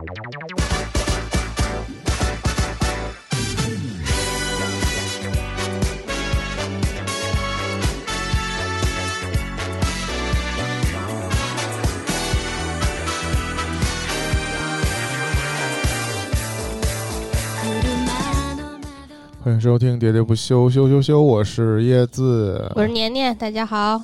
欢迎收听《喋喋不休》，休休休，我是叶子。我是年年，大家好。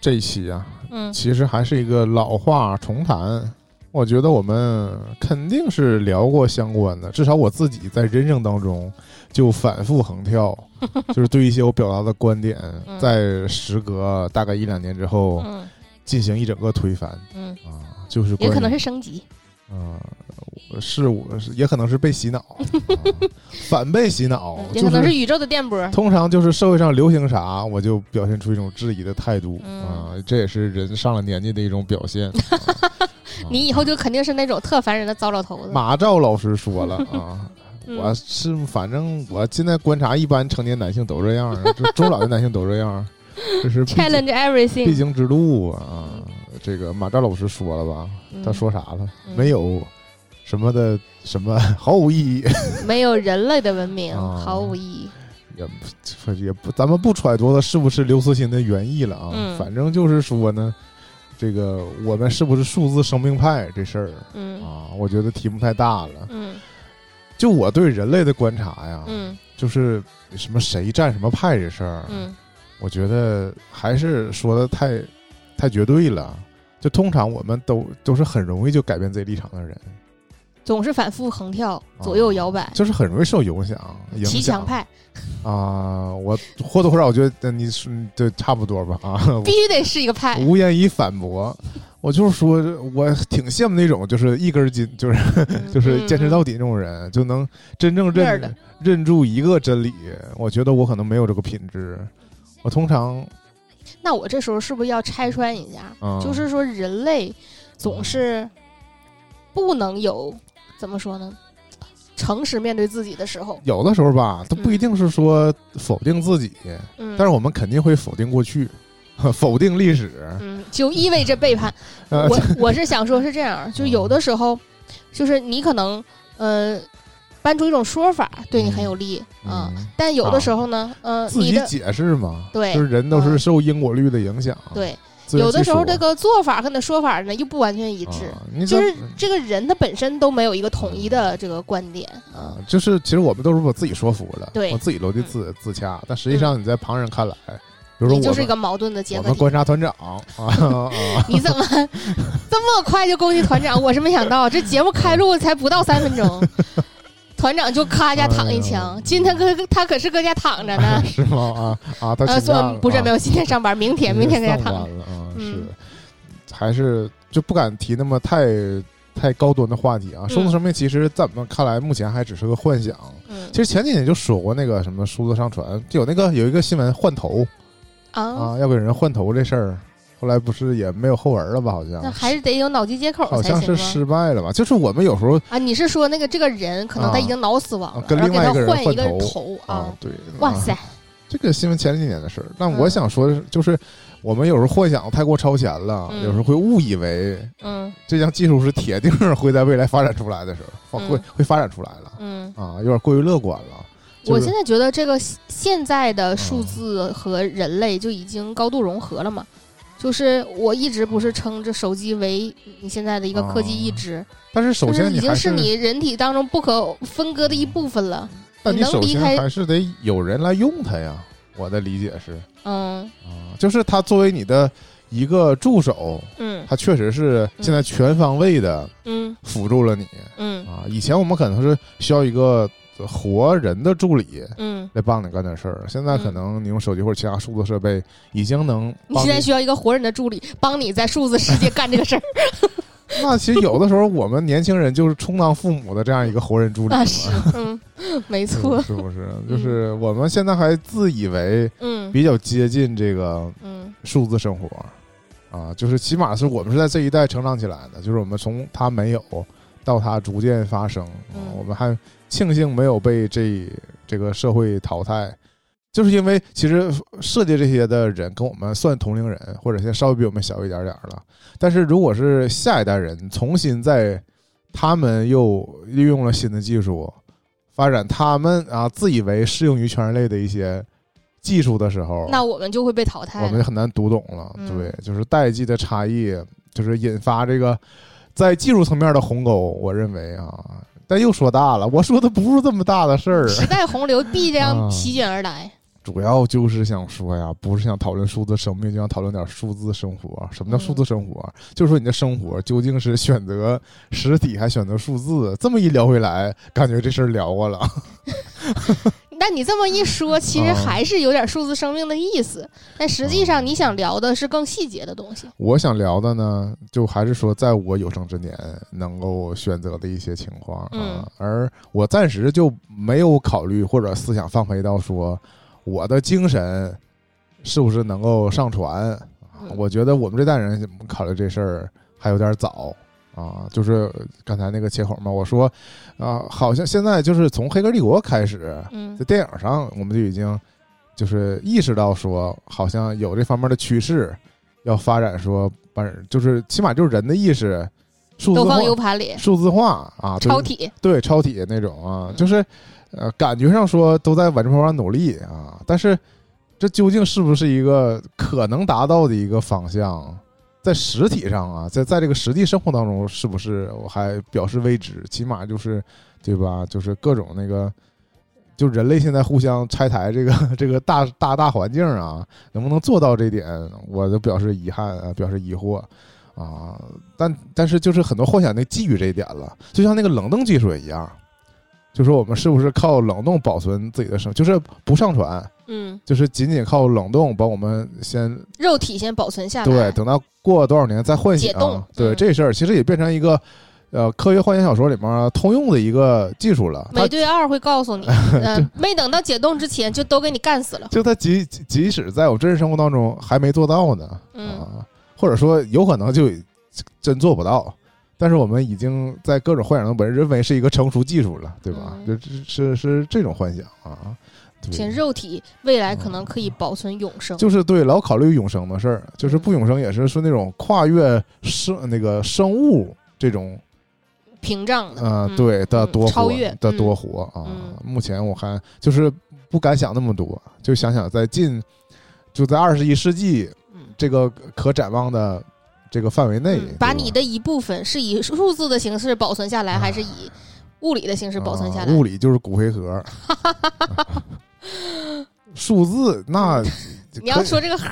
这一期啊，嗯其实还是一个老话重谈。我觉得我们肯定是聊过相关的，至少我自己在人生当中就反复横跳，就是对一些我表达的观点，嗯在时隔大概一两年之后嗯进行一整个推翻嗯，啊，就是也可能是升级。嗯，我是我是也可能是被洗脑，啊反被洗脑，嗯也就可能是宇宙的电波。通常就是社会上流行啥，我就表现出一种质疑的态度嗯啊，这也是人上了年纪的一种表现。啊你以后就肯定是那种特烦人的糟老头子。马照老师说了 啊，嗯我是反正我现在观察，一般成年男性都这样，就中老年男性都这样，这是 Challenge everything 必。经之路啊。这个马照老师说了吧？嗯他说啥了？嗯没有什么的什么毫无意义，没有人类的文明啊毫无意义。也不也不，咱们不揣度它是不是刘慈欣的原意了啊。嗯反正就是说呢，这个我们是不是数字生命派这事儿？嗯。啊，我觉得题目太大了。嗯。就我对人类的观察呀，嗯。就是什么谁占什么派这事儿，嗯。我觉得还是说的太太绝对了。就通常我们都都是很容易就改变自己立场的人，总是反复横跳，左右摇摆。就是很容易受影响。影骑墙派啊，我或多或少我觉得你是对差不多吧啊，必须得是一个派。无言以反驳。我就是说，我挺羡慕那种就是一根筋，就是 就是坚持到底那种人，就能真正认认住一个真理。我觉得我可能没有这个品质。我通常那我这时候是不是要拆穿一下？嗯就是说，人类总是不能有怎么说呢？诚实面对自己的时候，有的时候吧，他不一定是说否定自己，嗯，但是我们肯定会否定过去，否定历史。嗯，就意味着背叛。呃我我是想说，是这样，就有的时候，就是你可能呃搬出一种说法对你很有利啊，嗯但有的时候呢，呃，自己解释嘛，对就是人都是嗯受因果律的影响。对，有的时候这个做法跟你的说法呢又不完全一致，啊就是这这个人他本身都没有一个统一的这个观点啊啊，，就是其实我们都是把自己说服了，对我自己逻辑自自洽，但实际上你在旁人看来，比如说你就是一个矛盾的结我们。观察团长啊 啊，你怎么 这么快就攻击团长？我是没想到，这节目开录才不到三分钟，团长就咔家躺一哎枪呦。今天搁他可是搁家躺着呢，是吗？啊啊，他 呃，请假了啊不是没有，今天上班，明天明天搁家躺着。嗯是，还是就不敢提那么太太高端的话题啊。数字生命其实在我们看来，目前还只是个幻想。嗯其实前几年就说过那个什么数字上传，就有那个有一个新闻换头啊，啊，要给人换头这事儿，后来不是也没有后文了吧？好像那还是得有脑机接口好像是？失败了吧？就是我们有时候啊，你是说那个这个人可能他已经脑死亡了，另外一个人换一个头头啊，对，啊哇塞，这个新闻前几年的事儿，但我嗯想说的是，就是我们有时候幻想太过超前了，嗯有时候会误以为嗯这项技术是铁定会在未来发展出来的时候，嗯会会发展出来了嗯，啊，有点过于乐观了。我现在觉得这个现在的嗯数字和人类就已经高度融合了嘛。就是我一直不是称这手机为你现在的一个科技一支，但是首就是已经是你人体当中不可分割的一部分了。但你首先还是得有人来用它呀。我的理解是嗯啊，就是它作为你的一个助手，嗯它确实是现在全方位的嗯辅助了你嗯啊。以前我们可能是需要一个活人的助理，嗯，来帮你干点事儿。现在可能你用手机或者其他数字设备已经能你帮现在需要一个活人的助理，帮你在数字世界干这个事儿。那其实有的时候我们年轻人就是充当父母的这样一个活人助理嘛，那是，嗯，没错，是不是？就是我们现在还自以为嗯比较接近这个嗯数字生活啊，就是起码是我们是在这一代成长起来的，就是我们从它没有到它逐渐发生，我们还庆幸没有被这这个社会淘汰。就是因为其实设计这些的人跟我们算同龄人，或者现在稍微比我们小一点点儿了。但是如果是下一代人重新在他们又利用了新的技术，发展他们啊自以为适用于全人类的一些技术的时候，那我们就会被淘汰。我们很难读懂了。嗯对，就是代际的差异，就是引发这个在技术层面的鸿沟。我认为啊，但又说大了，我说的不是这么大的事儿。时代洪流必这样啊席卷而来。主要就是想说呀，不是想讨论数字生命，就想讨论点数字生活。什么叫数字生活？就是说你的生活究竟是选择实体还选择数字？这么一聊回来，感觉这事儿聊过了。但你这么一说，其实啊还是有点数字生命的意思。但实际上，你想聊的是更细节的东西。我想聊的呢，就还是说，在我有生之年能够选择的一些情况啊，嗯而我暂时就没有考虑或者思想放飞到说我的精神是不是能够上传。我觉得我们这代人考虑这事儿还有点早啊，就是刚才那个切口嘛，我说啊，好像现在就是从《黑客帝国》开始，嗯在电影上我们就已经就是意识到说，好像有这方面的趋势，要发展说把人就是起码就是人的意识数字化都放 U 盘里，数字化啊，对超体。对超体那种啊，嗯就是呃感觉上说都在往这方面努力啊，但是这究竟是不是一个可能达到的一个方向？在实体上啊，在在这个实际生活当中，是不是我还表示未知？起码就是，对吧？就是各种那个，就人类现在互相拆台这个这个大大大环境啊，能不能做到这点，我都表示遗憾啊，表示疑惑啊。但但是就是很多幻想那基于这一点了，就像那个冷冻技术也一样，就说我们是不是靠冷冻保存自己的生，就是不上传，嗯，就是仅仅靠冷冻把我们先肉体先保存下来。对，等到过多少年再唤醒解冻。对、嗯这事儿，其实也变成一个呃科学幻想小说里面通用的一个技术了。美队二会告诉你，嗯，没等到解冻之前就都给你干死了。就他即即即使在我真实生活当中还没做到呢，嗯啊，或者说有可能就真做不到。但是我们已经在各种幻想中本认为是一个成熟技术了，对吧？嗯就是是是这种幻想啊。肉体未来可能可以保存永生。就是对老考虑永生的事儿，就是不永生也是说那种跨越生那个生物这种屏障的，呃，嗯对的嗯多活超越的嗯多活啊。嗯目前我还就是不敢想那么多，就想想在近就在二十一世纪嗯这个可展望的这个范围内，嗯把你的一部分是以数字的形式保存下来，还是以物理的形式保存下来？啊物理就是骨灰盒，数字那 你要说这个盒，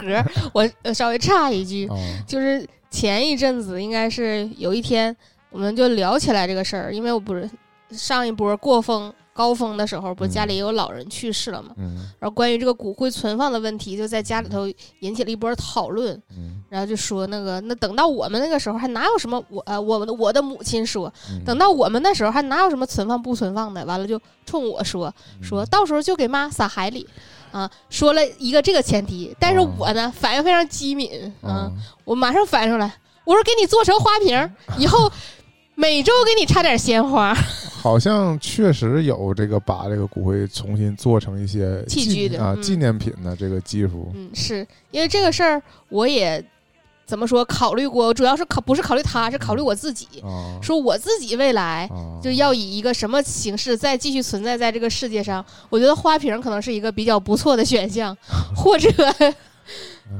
我呃稍微插一句，啊就是前一阵子应该是有一天，我们就聊起来这个事儿，因为我不是上一波过峰高峰的时候，不是嗯。家里也有老人去世了嘛，嗯。然后关于这个骨灰存放的问题，就在家里头引起了一波讨论。嗯然后就说那个，那等到我们那个时候还哪有什么我呃，我们的我的母亲说，嗯。等到我们那时候还哪有什么存放不存放的，完了就冲我说说嗯到时候就给妈撒海里，啊，说了一个这个前提，但是哦。我呢反应非常机敏，啊啊，我马上反应出来，我说给你做成花瓶，以后每周给你插点鲜花，好像确实有这个把这个骨灰重新做成一些器具的嗯。纪念品的这个技术，嗯，是因为这个事儿我也怎么说考虑过，主要是考不是考虑他，是考虑我自己，啊说我自己未来。啊就要以一个什么形式再继续存在在这个世界上？我觉得花瓶可能是一个比较不错的选项，或者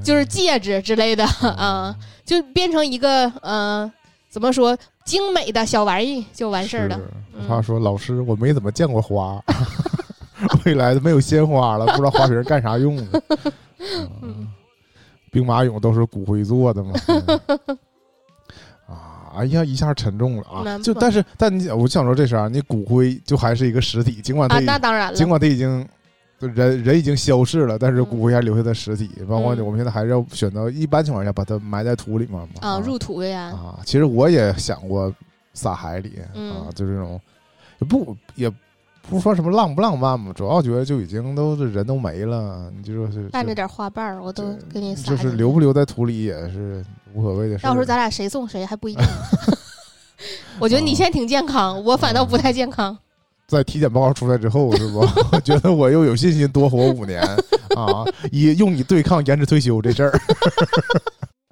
就是戒指之类的 啊，就变成一个呃，怎么说精美的小玩意就完事儿了。他说：“老师，我没怎么见过花，未来的没有鲜花了，不知道花瓶干啥用的。嗯兵马俑都是骨灰做的嘛。嗯啊，哎呀，一下沉重了啊！就但是，但你我想说这事儿啊，你骨灰就还是一个实体，尽管它啊，已那当然了，尽管它已经人人已经消逝了，但是嗯骨灰还留下的实体。包括嗯我们现在还是要选择一般情况下把它埋在土里面嘛。啊，入土为安。啊，其实我也想过撒海里、嗯啊，就这种也不也不说什么浪不浪漫嘛，主要觉得就已经都是人都没了，你就说是带着点花瓣儿，我都给你撒就是留不留在土里也是无所谓的事。到时候咱俩谁送谁还不一定。我觉得你现在挺健康，我反倒不太健康。在体检报告出来之后，是不？我觉得我又有信心多活五年啊，以用以对抗延迟退休这事儿。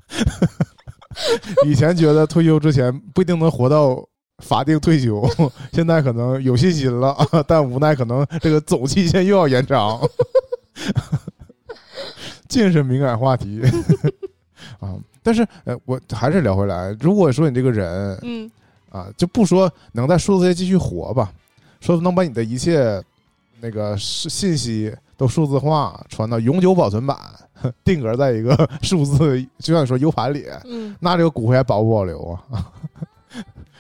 以前觉得退休之前不一定能活到法定退休，现在可能有信心了，但无奈可能这个总期限又要延长。尽是敏感话题啊！但是呃，我还是聊回来，如果说你这个人嗯啊，就不说能在数字界继续活吧，说能把你的一切那个是信息都数字化，传到永久保存版，定格在一个数字，就像你说 U 盘里，嗯，那这个骨灰还保不保留啊？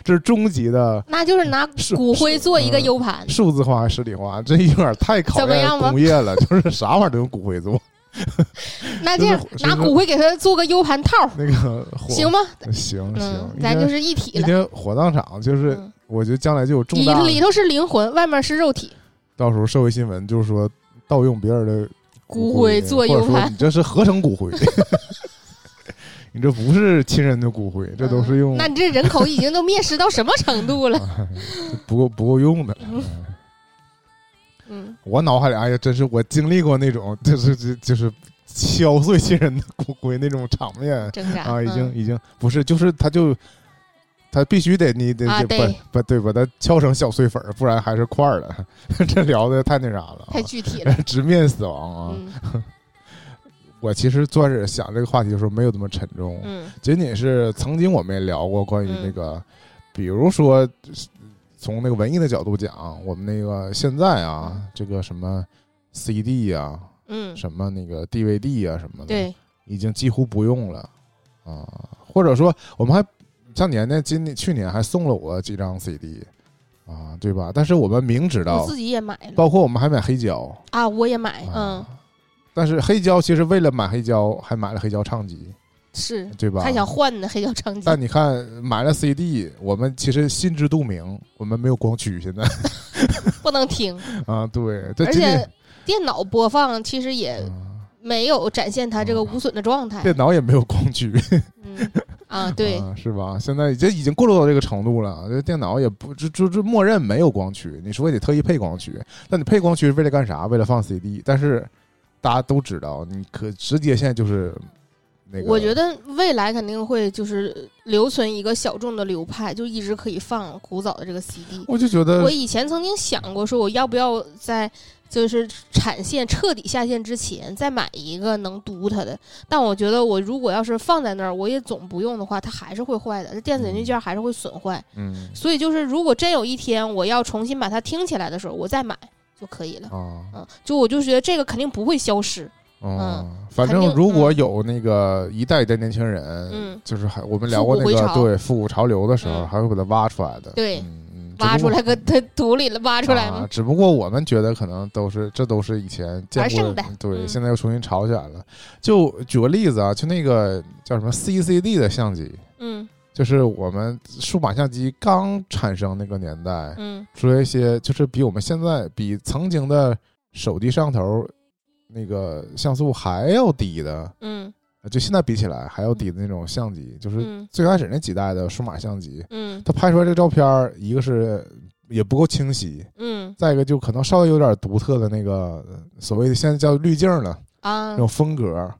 这是终极的那就是拿骨灰做一个嗯 U 盘，数字化、实体化，这有点太考验工业了，就是啥玩意儿都用骨灰做。那这样拿骨灰给他做个 U 盘套，那个火行吗？行嗯行，，咱就是一体了。火葬场，就是嗯。我觉得将来就有重里大，里头是灵魂，外面是肉体，到时候社会新闻就是说盗用别人的骨灰灰做 U 盘。你这是合成骨灰，你这不是亲人的骨灰，这都是用嗯那你这人口已经都灭失到什么程度了？不够不够用的。嗯，我脑海里哎呀，真是我经历过那种，就是就就是敲碎亲人的骨灰那种场面啊，已经嗯已经不是，就是他就他必须得你得得啊对把它敲成小碎粉儿，不然还是块儿的。这聊的太那啥了啊，太具体了。直面死亡啊！嗯我其实最开始想这个话题的时候没有这么沉重，嗯仅仅是曾经我们也聊过关于嗯那个，比如说从那个文艺的角度讲，我们那个现在啊，这个什么 CD 啊、嗯，什么那个 DVD 啊什么的，，对，已经几乎不用了啊。或者说，我们还像年年今年去年还送了我几张 CD 啊，对吧？但是我们明知我道，自己也买了包括我们还买黑胶，啊，我也买，嗯啊，，但是黑胶其实为了买黑胶，还买了黑胶唱机，是，对吧？还想换呢，黑胶唱机但。你看，买了 CD，我们其实心知肚明，我们没有光驱，现在 不能听，啊，对，而且电脑播放其实也啊没有展现它这个无损的状态。电脑也没有光驱，嗯啊，对，啊，是吧？现在已经已经过渡到这个程度了，这电脑也不就就就默认没有光驱，你说也得特意配光驱，那你配光驱是为了干啥？为了放 CD，但是大家都知道，你可直接现在就是那个，我觉得未来肯定会就是留存一个小众的流派，就一直可以放古早的这个 CD。我就觉得我以前曾经想过，说我要不要在就是产线彻底下线之前再买一个能读它的。但我觉得我如果要是放在那儿，我也总不用的话，它还是会坏的，这电子元器件还是会损坏。嗯所以就是如果真有一天我要重新把它听起来的时候，我再买就可以了。啊。嗯，就我就觉得这个肯定不会消失。嗯，反正如果嗯有那个一代一代年轻人，嗯就是还我们聊过那个对复古潮流的时候，嗯还会把它挖出来的，对嗯嗯，挖出来个个它土里了，挖出来吗？啊只不过我们觉得可能都是这都是以前见过的对，嗯现在又重新炒起来了。就举个例子啊，就那个叫什么 CCD 的相机，嗯就是我们数码相机刚产生那个年代，嗯。出来一些就是比我们现在比曾经的手机摄像头那个像素还要低的。嗯就现在比起来还要低的那种相机，就是嗯最开始那几代的数码相机，嗯。它拍出来这个照片儿，一个是也不够清晰，嗯。再一个就可能稍微有点独特的那个呃所谓的现在叫滤镜了啊那种风格，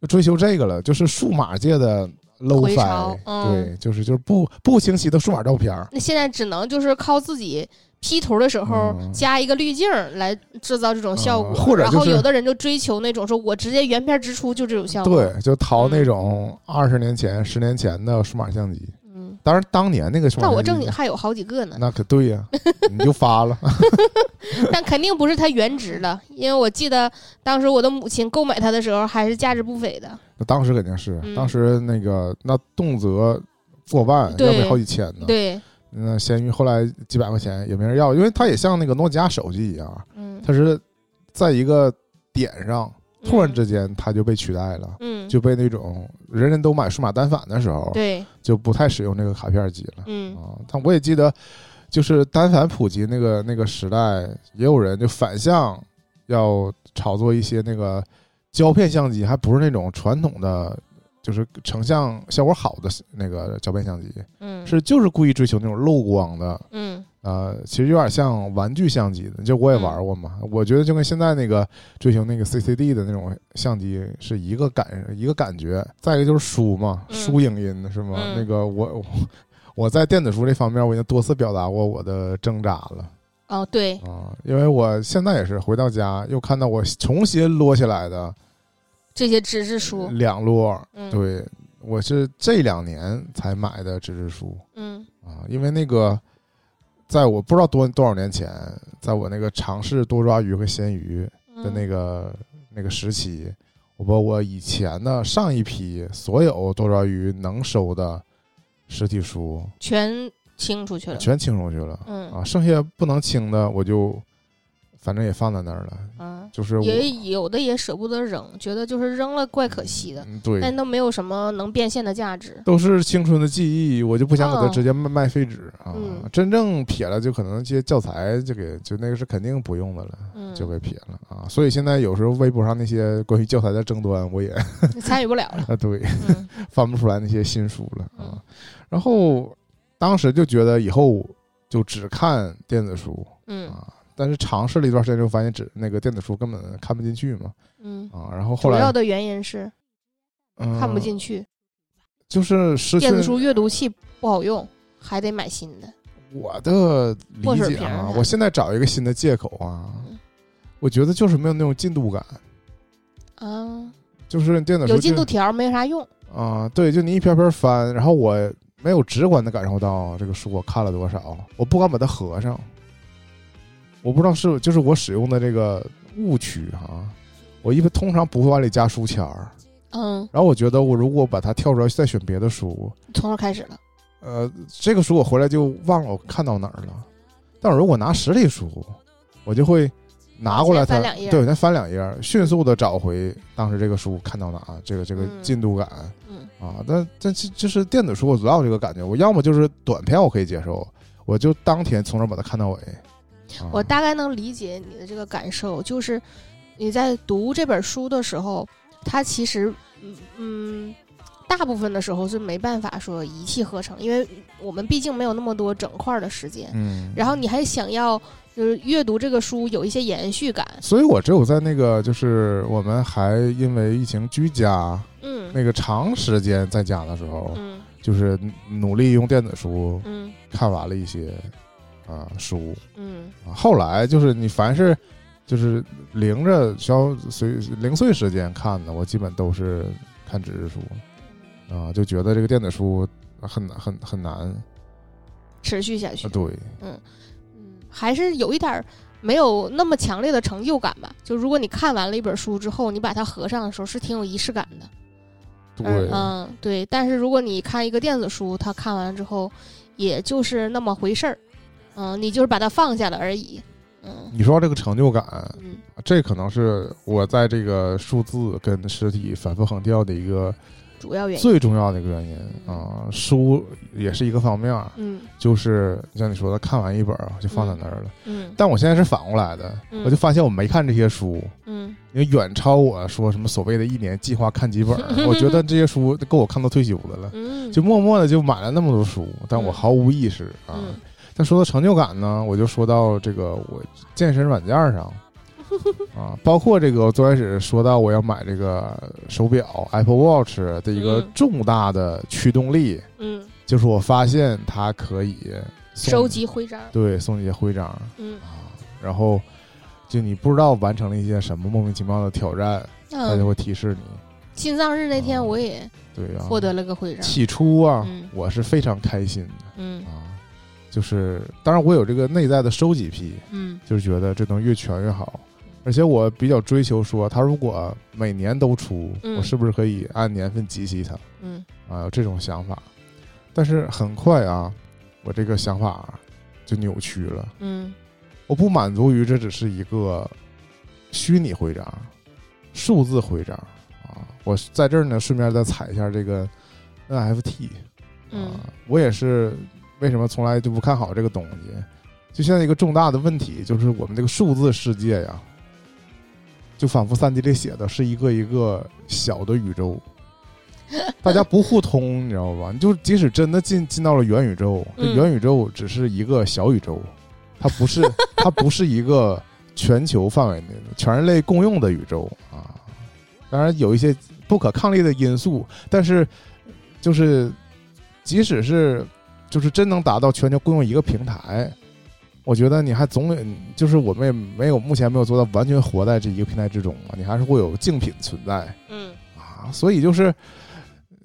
就追求这个了，就是数码界的 low 回 fi，嗯对，就是就是不不清晰的数码照片儿，那现在只能就是靠自己 P 图的时候嗯加一个滤镜来制造这种效果，嗯或者然后有的人就追求那种说我直接原片直出就这种效果。对，就淘嗯那种二十年前、十年前的数码相机。嗯，当然，当年那个时候那我正经还有好几个呢，那可对呀，你就发了。但肯定不是它原值了，因为我记得当时我的母亲购买它的时候还是价值不菲的。那当时肯定是，嗯当时那个那动辄过万，要对不好几千呢。对，那闲鱼后来几百块钱也没人要，因为它也像那个诺基亚手机一样，嗯，它是在一个点上突然嗯之间它就被取代了，嗯，就被那种人人都买数码单反的时候，对，就不太使用那个卡片机了嗯啊。但我也记得，就是单反普及那个那个时代，也有人就反向要炒作一些那个胶片相机，还不是那种传统的。就是成像效果好的那个胶片相机，嗯是就是故意追求那种漏光的，嗯呃，其实有点像玩具相机的，就我也玩过嘛。我觉得就跟现在那个追求那个 CCD 的那种相机是一个感一个感觉。再一个就是书嘛，嗯书影音是吗？嗯那个我我我在电子书这方面，我已经多次表达过我的挣扎了哦，对，啊，因为我现在也是回到家又看到我重新摞起来的这些纸质书，两摞，嗯，，对我是这两年才买的纸质书嗯。啊，因为那个在我不知道多多少年前，在我那个尝试多抓鱼和鲜鱼的那个，个、那个时期，我把我以前的上一批所有多抓鱼能收的实体书全清出去了，全清出去了、嗯。啊，剩下不能清的我就反正也放在那儿了，嗯，就是也有的也舍不得扔，觉得就是扔了怪可惜的，嗯对，但都没有什么能变现的价值。都是青春的记忆，我就不想给它哦直接卖卖废纸啊。嗯真正撇了，就可能这些教材就给就那个是肯定不用的了，嗯，就给撇了啊。所以现在有时候微博上那些关于教材的争端，我也参与不了了。啊对嗯翻不出来那些新书了嗯啊。然后当时就觉得以后就只看电子书嗯啊，但是尝试了一段时间之后，发现纸那个电子书根本看不进去嘛。嗯，啊。然后后来主要的原因是嗯。看不进去，就是失去电子书阅读器不好用，还得买新的。我的破理解啊，我现在找一个新的借口啊嗯，我觉得就是没有那种进度感，啊，就是电子书有进度条没啥用。啊，对，就你一篇篇翻，然后我没有直观的感受到这个书我看了多少，我不敢把它合上，我不知道是就是我使用的这个误区哈、我一般通常不会往里加书签儿，嗯，然后我觉得我如果把它跳出来再选别的书，从头开始了。呃，这个书我回来就忘了我看到哪儿了。但我如果拿实体书，我就会拿过来它对，再翻两页，迅速的找回当时这个书看到哪，这个这个嗯进度感、嗯啊。但但这就是电子书，我老有这个感觉，我要么就是短篇我可以接受，我就当天从头把它看到尾。啊我大概能理解你的这个感受，就是你在读这本书的时候，它其实嗯嗯，大部分的时候是没办法说一气呵成，因为我们毕竟没有那么多整块儿的时间。嗯，然后你还想要就是阅读这个书有一些延续感，所以我只有在那个就是我们还因为疫情居家嗯。那个长时间在家的时候，嗯。就是努力用电子书嗯。看完了一些啊、书嗯啊。后来就是你凡是就是零着消随零碎时间看的，我基本都是看纸质书啊，就觉得这个电子书很难很很难持续下去啊。，对，嗯嗯，还是有一点儿没有那么强烈的成就感吧。就如果你看完了一本书之后，你把它合上的时候，是挺有仪式感的。对，嗯，对。但是如果你看一个电子书，它看完之后，也就是那么回事儿。嗯，你就是把它放下了而已。嗯你说这个成就感，嗯这可能是我在这个数字跟实体反复横跳的一个主要原因。最重要的一个原因啊。书也是一个方面，嗯就是像你说的，看完一本儿就放在那儿了。嗯但我现在是反过来的，嗯我就发现我没看这些书，嗯因为远超我说什么所谓的一年计划看几本儿。我觉得这些书够我看到退休的了，嗯，就默默的就买了那么多书，但我嗯毫无意识啊。嗯但说到成就感呢，我就说到这个我健身软件上 啊，包括这个我最开始说到我要买这个手表 Apple Watch 的一个嗯重大的驱动力，嗯，就是我发现它可以收集徽章。对送一些徽章嗯啊，然后就你不知道完成了一些什么莫名其妙的挑战，它就嗯，会提示你。心脏日那天我也对啊，获得了个徽章。起初啊，嗯我是非常开心的嗯啊，就是当然我有这个内在的收集癖，嗯就是觉得这东西越全越好。而且我比较追求说，它如果每年都出，嗯我是不是可以按年份集齐它嗯啊？有这种想法。但是很快啊，我这个想法就扭曲了。嗯我不满足于这只是一个虚拟徽章、数字徽章啊！我在这儿呢，顺便再踩一下这个 NFT 嗯啊，我也是为什么从来就不看好这个东西？就现在一个重大的问题，就是我们这个数字世界呀，就仿佛三 D 里写的是一个一个小的宇宙，大家不互通，你知道吧？你就即使真的进进到了元宇宙，这嗯元宇宙只是一个小宇宙，它不是 它不是一个全球范围内的全人类共用的宇宙啊。当然有一些不可抗力的因素，但是就是即使是就是真能达到全球共用一个平台，我觉得你还总有，就是我们也没有目前没有做到完全活在这一个平台之中嘛，你还是会有竞品存在嗯啊，所以就是。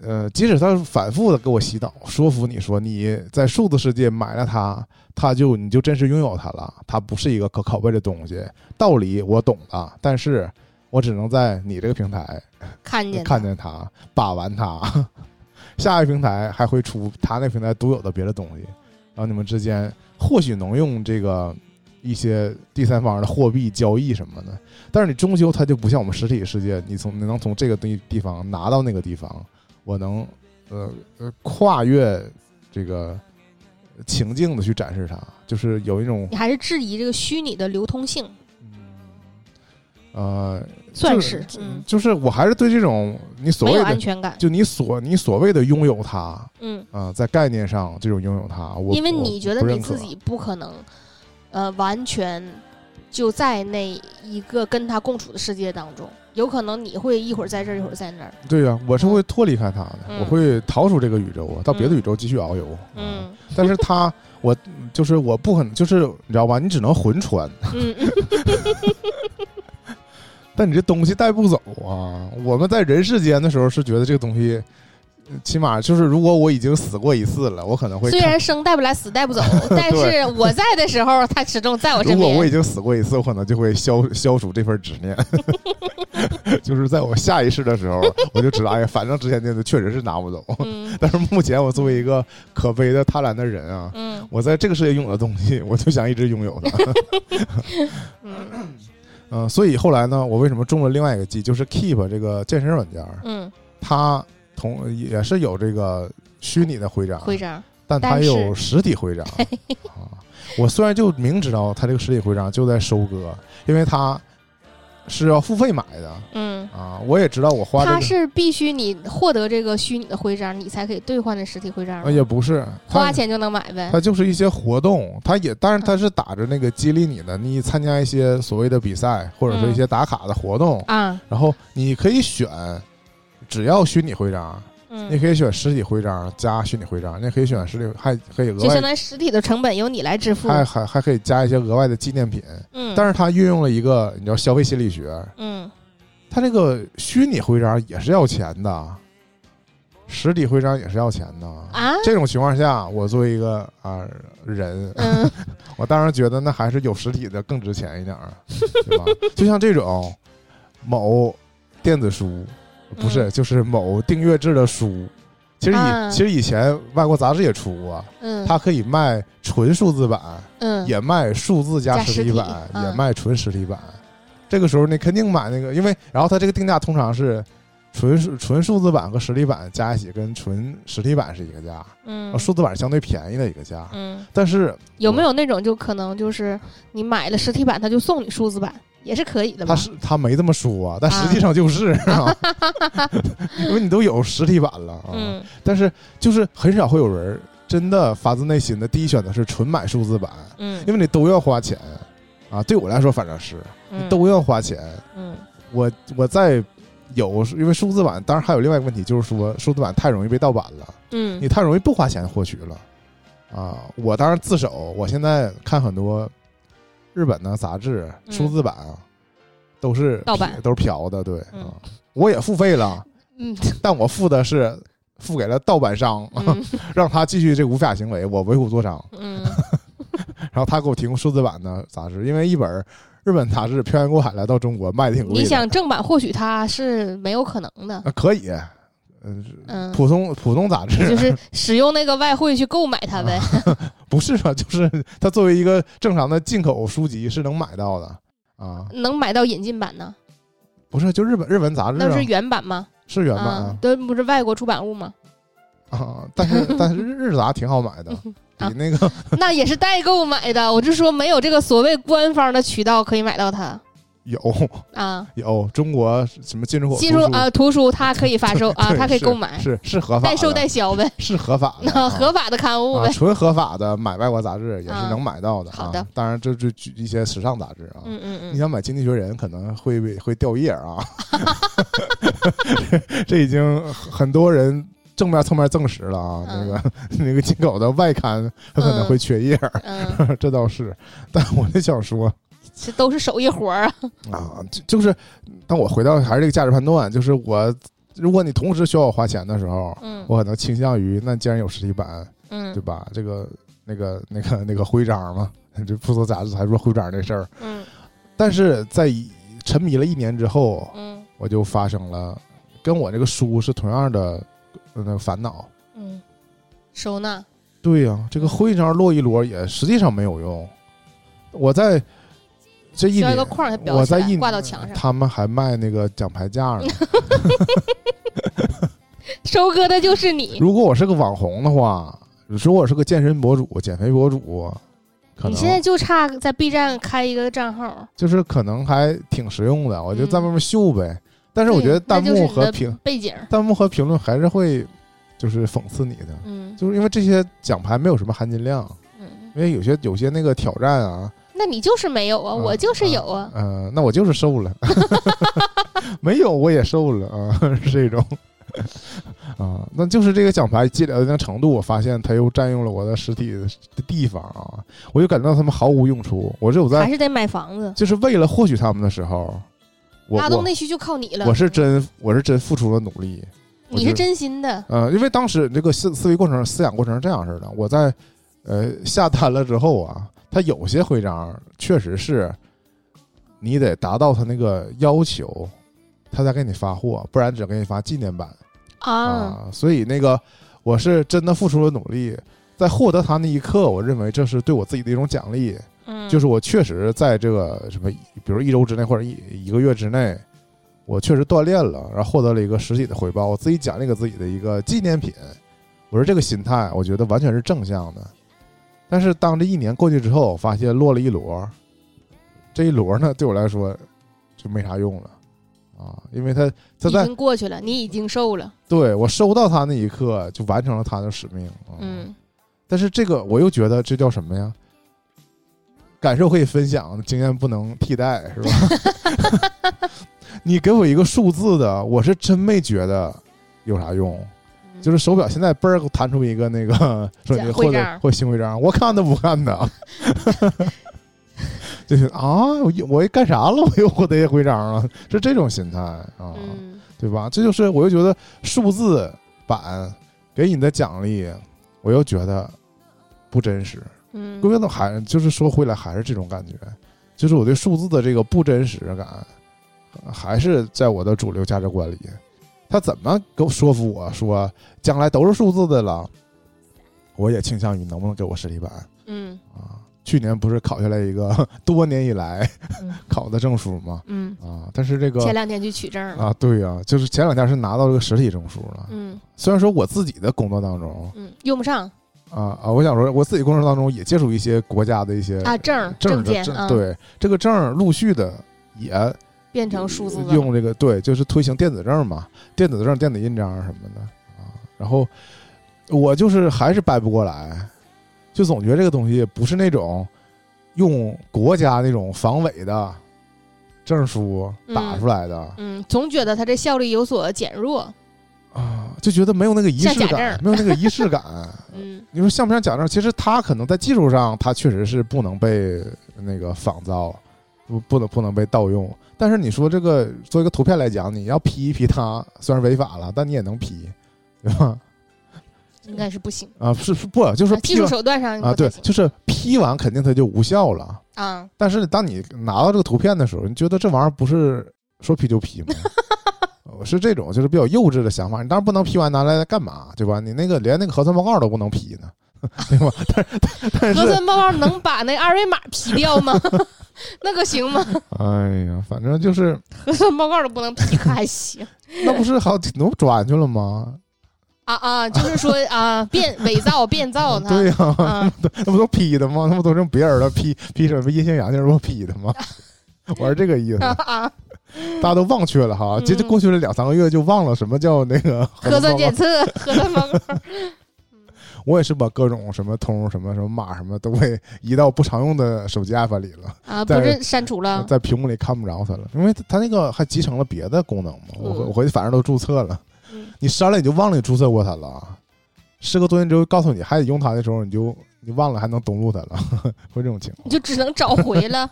呃，即使他反复的给我洗脑，说服你说你在数字世界买了它，它就你就真实拥有它了，它不是一个可拷贝的东西。道理我懂了，但是我只能在你这个平台看见看见它，把玩它。下一个平台还会出他那平台独有的别的东西，然后你们之间或许能用这个一些第三方的货币交易什么的，但是你终究它就不像我们实体世界，你从你能从这个地地方拿到那个地方。我能，呃呃，跨越这个情境的去展示它，就是有一种你还是质疑这个虚拟的流通性，呃，算就是嗯，就是我还是对这种你所有谓的安全感，就你所你所谓的拥有它嗯，啊、在概念上这种拥有它，我因为你觉得你自己不可能，呃，完全就在那一个跟他共处的世界当中，有可能你会一会儿在这儿，一会儿在那儿，对呀、我是会脱离开他的，嗯。我会逃出这个宇宙啊，到别的嗯。宇宙继续遨游。啊嗯但是他我就是我不可能，就是你知道吧？你只能魂穿，嗯 但你这东西带不走啊！我们在人世间的时候是觉得这个东西，呃起码就是如果我已经死过一次了，我可能会。虽然生带不来，死带不走，但是我在的时候，他始终在我身边。如果我已经死过一次，我可能就会消消除这份执念。就是在我下一世的时候，我就知道，哎呀，反正之前那个确实是拿不走。嗯但是目前我作为一个可悲的贪婪的人啊，嗯我在这个世界拥有的东西，我就想一直拥有它。嗯嗯、所以后来呢，我为什么中了另外一个计，就是 Keep 这个健身软件，嗯，它同也是有这个虚拟的徽章，徽章，但它有实体徽章 啊。我虽然就明知道它这个实体徽章就在收割，因为它是要付费买的。嗯，啊。我也知道我花这个它是必须你获得这个虚拟的徽章，你才可以兑换的实体徽章吗？呃，也不是花钱就能买呗。它。就是一些活动，它也但是它是打着那个激励你的，你参加一些所谓的比赛或者说一些打卡的活动，啊，然后你可以选，只要虚拟徽章，你嗯，可以选实体徽章加虚拟徽章，你也可以选实体，还可以额外就相当于实体的成本由你来支付。还还还可以加一些额外的纪念品。嗯，但是它运用了一个你知道消费心理学，嗯它这个虚拟徽章也是要钱的，实体徽章也是要钱的。啊，这种情况下，我作为一个啊、人，嗯 我当然觉得那还是有实体的更值钱一点儿，对吧？就像这种某电子书，不是、嗯。就是某订阅制的书，其实以、啊其实以前外国杂志也出过，嗯，它可以卖纯数字版，嗯。也卖数字加加实体版，嗯。也卖纯实体版。这个时候你肯定买那个，因为然后它这个定价通常是纯数纯数字版和实体版加一起，跟纯实体版是一个价，嗯。数字版相对便宜的一个价。嗯，但是有没有那种就可能就是你买了实体版，他就送你数字版，也是可以的吧？他是他没这么说、啊，但实际上就是啊，因为你都有实体版了啊。嗯但是就是很少会有人真的发自内心的第一选择是纯买数字版，嗯，因为你都要花钱啊。对我来说，反正是嗯都要花钱。嗯我我在有，因为数字版，当然还有另外一个问题，就是说数字版太容易被盗版了，嗯你太容易不花钱获取了啊。我当然自首，我现在看很多日本的杂志嗯。数字版啊，都是盗版。都是嫖的，对我也付费了，嗯。但我付的是付给了盗版商，嗯。让他继续这个无法行为，我为虎作伥。嗯。然后他给我提供数字版的杂志，因为一本日本杂志漂洋过海来到中国卖的挺贵的。你想正版获取它是没有可能的，啊，可以，嗯、嗯，普通普通杂志就是使用那个外汇去购买它呗。不是吧？就是它作为一个正常的进口书籍是能买到的啊，能买到引进版呢？不是就日本日本杂志、啊、那是原版吗？是原版啊啊，都不是外国出版物吗？啊，但是但是日日杂挺好买的，比啊那个那也是代购买的。我就说没有这个所谓官方的渠道可以买到它有啊。有中国什么进出口进入图书啊，图书它可以发售 啊，它可以购买，是是合法的，代售代销呗，是合法的，合法的刊物啊，呗。纯合法的买外国杂志也是啊能买到的。好的啊，当然这这一些时尚杂志啊，嗯嗯嗯，你想买《经济学人》可能会会掉页啊，这已经很多人正面、侧面证实了啊，那个那个进口的外刊它可能会缺页儿，嗯，这倒是。但我就想说这都是手艺活儿啊。啊，就就是，当我回到还是这个价值判断，就是我，如果你同时需要我花钱的时候，嗯我可能倾向于，那既然有实体版，对嗯吧？这个那个那个那个徽章嘛，这不说杂志还说徽章这事儿。嗯但是在沉迷了一年之后，嗯我就发生了跟我这个书是同样的呃那个烦恼。嗯，收纳。对呀、这个徽章摞一摞也实际上没有用。我在这一年一个框儿它裱起来我在一挂到墙上他们还卖那个奖牌架呢。收割的就是你。如果我是个网红的话，如果我是个健身博主、减肥博主，你现在就差在 B 站开一个账号，就是可能还挺实用的，我就在嗯外面秀呗。但是我觉得对那弹幕就是你的和评背景。弹幕和评论还是会就是讽刺你的，嗯就是因为这些奖牌没有什么含金量，嗯，因为有些有些那个挑战啊，那你就是没有啊，啊我就是有啊。呃，那我就是瘦了，没有我也瘦了啊，是这种啊，那就是这个奖牌积累到一定程度，我发现它又占用了我的实体的地方啊，我就感觉到他们毫无用处。我只有在还是得买房子，就是为了获取他们的时候，拉动内需就靠你了。我是真我是真付出了努力，你是真心的，呃，因为当时这个思思维过程、思想过程是这样式的，我在呃下单了之后啊，它有些徽章确实是你得达到他那个要求，他才给你发货，不然只给你发纪念版啊，啊。所以那个我是真的付出了努力，在获得它那一刻，我认为这是对我自己的一种奖励，嗯，就是我确实在这个什么，比如一周之内或者一一个月之内。我确实锻炼了，然后获得了一个实体的回报，我自己奖励给自己的一个纪念品。我说这个心态，我觉得完全是正向的。但是当这一年过去之后，发现落了一摞，这一摞呢对我来说就没啥用了啊，因为它它已在经过去了，你已经瘦了，对我收到它那一刻就完成了它的使命啊。嗯但是这个我又觉得这叫什么呀？感受可以分享，经验不能替代，是吧？你给我一个数字的，我是真没觉得有啥用。嗯就是手表现在嘣儿弹出一个那个说你或者或者新徽章，我看都不看的。就是啊，我又我干啥了？我又获得一徽章了，是这种心态啊。嗯对吧？这就是我又觉得数字版给你的奖励，我又觉得不真实。嗯归根到还就是说回来还是这种感觉，就是我对数字的这个不真实感，呃还是在我的主流价值观里。他怎么给我说服我说将来都是数字的了？我也倾向于能不能给我实体版嗯啊？去年不是考下来一个 多年以来嗯 考的证书吗？嗯，啊，但是这个前两天去取证了，啊，对呀、就是前两天是拿到这个实体证书了。嗯虽然说我自己的工作当中嗯，用不上啊啊，我想说我自己工作当中也接触一些国家的一些啊，证证件对这个证陆续的也变成数字的，用这个对，就是推行电子证嘛，电子证、电子印章什么的啊。然后我就是还是掰不过来，就总觉得这个东西不是那种用国家那种防伪的证书打出来的、嗯，总觉得它这效率有所减弱，啊，就觉得没有那个仪式感，没有那个仪式感。嗯你说像不像假证？其实它可能在技术上，它确实是不能被那个仿造，不不能不能被盗用。但是你说这个做一个图片来讲，你要 P 一 P 它，虽然违法了，但你也能 P，对吧？应该是不行，啊，是是不就是技术手段上啊？对，就是 P 完肯定它就无效了。啊，但是当你拿到这个图片的时候，你觉得这玩意儿不是说 P 就 P 吗？我是这种就是比较幼稚的想法。你当然不能 P 完拿来干嘛，对吧？你那个连那个核酸报告都不能 P 呢，对吧？但但是核酸报告能把那二维码 P 掉吗？那个行吗？哎呀，反正就是核酸报告都不能批可还行 那不是好挺多转去了吗？啊啊！就是说啊，变伪造、变造它，对呀、啊，那不都批的吗？那不都用别人的批批什么阴性阳性不批的吗？我是这个意思！大家都忘却了哈，嗯这这过去了两三个月就忘了什么叫那个核酸检。测、核酸报告，我也是把各种什么通什么什么码什么都给移到不常用的手机 app 里了，啊，不是删除了，在屏幕里看不着它了，因为它它那个还集成了别的功能嘛。我我回去反正都注册了，嗯你删了你就忘了你注册过它了，时隔多年之后告诉你还得用它的时候，你就你忘了还能登录它了，会这种情况。你就只能找回了。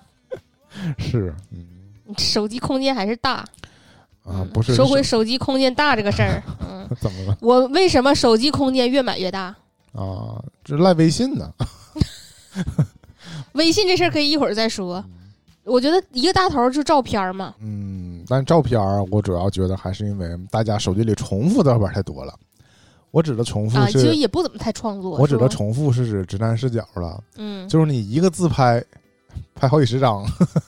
是，嗯你手机空间还是大啊嗯，不是说回手机空间大这个事儿，嗯，怎么了我为什么手机空间越买越大？啊？这赖微信呢？微信这事儿可以一会儿再说。我觉得一个大头儿就照片儿嘛，嗯，但照片儿我主要觉得还是因为大家手机里重复的照片太多了。我指的重复啊，其实是，也不怎么太创作。我指的是吧重复是指直男视角了，嗯，就是你一个自拍拍好几十张，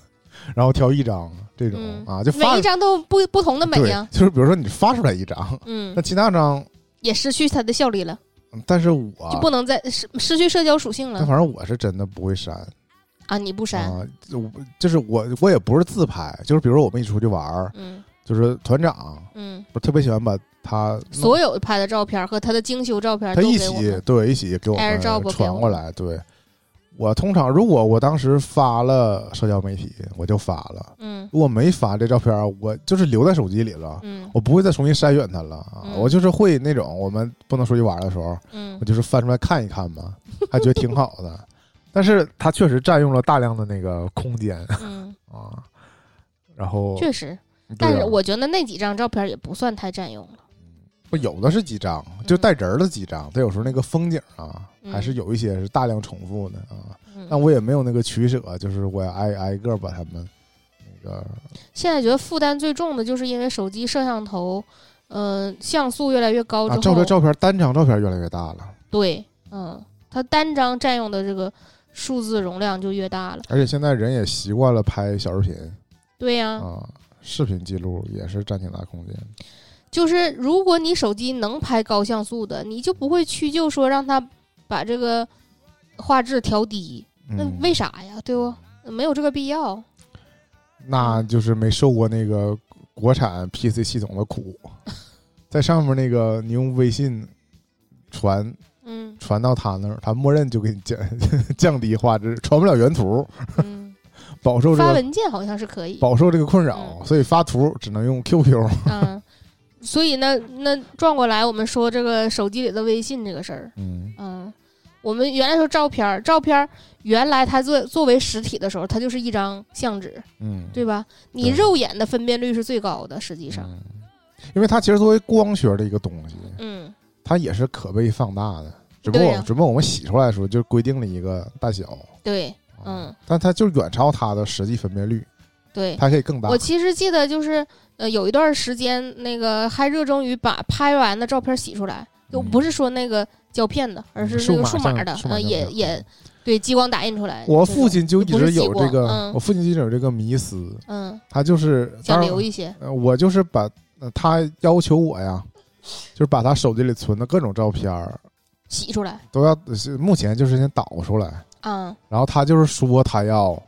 然后挑一张这种嗯啊，就发每一张都不不同的美对呀，，就是比如说你发出来一张，嗯那，其他张，也失去它的效力了，但是我就不能再失失去社交属性了但反正我是真的不会删啊！你不删，啊，就就是我我也不是自拍，就是比如说我们一起出去玩儿，嗯就是团长嗯，不特别喜欢把他所有拍的照片和他的精修照片他一起。对一起给我们传过来。对，我通常如果我当时发了社交媒体，我就发了；嗯。如果没发这照片，我就是留在手机里了，嗯。我不会再重新筛选它了。我就是会那种我们不能出去玩的时候，嗯。我就是翻出来看一看嘛，还觉得挺好的。但是它确实占用了大量的那个空间。嗯，啊。然后，确实，但是我觉得那几张照片也不算太占用了。不有的是几张，就带人儿的几张，它有时候那个风景啊，嗯还是有一些是大量重复的啊。嗯但我也没有那个取舍，就是我要挨挨个把他们那个现在觉得负担最重的就是因为手机摄像头，嗯、像素越来越高之啊，后，照片照片单张照片越来越大了，对，嗯，它单张占用的这个数字容量就越大了。而且现在人也习惯了拍小视频对呀、啊，视频记录也是占挺大空间。就是如果你手机能拍高像素的，你就不会屈就说让它把这个画质调低，那嗯，为啥呀？对不？没有这个必要。那就是没受过那个国产 PC 系统的苦，在上面那个你用微信传嗯传到他那儿，他默认就给你降 降低画质，传不了原图，嗯，饱受这个发文件好像是可以。饱受这个困扰，嗯所以发图只能用 QQ。嗯，所以呢，那转过来我们说这个手机里的微信这个事儿，嗯。嗯，我们原来说照片儿，照片儿原来它作作为实体的时候，它就是一张相纸，嗯，对吧？你肉眼的分辨率是最高的，实际上，嗯，因为它其实作为光学的一个东西，嗯。它也是可被放大的，只不过、只不过我们洗出来的时候就规定了一个大小，对，啊嗯，但它就远超它的实际分辨率，对。它可以更大我。其实记得就是，呃，有一段时间那个还热衷于把拍完的照片洗出来，就嗯不是说那个胶片的，而是那个数码的，呃，也也对激光打印出来。我父亲就一直有这个，嗯我父亲就一直有这个迷思，嗯他就是想留一些，呃我就是把、呃他要求我呀，就是把他手机里存的各种照片儿洗出来都要，是目前就是先导出来，嗯，然后他就是说他要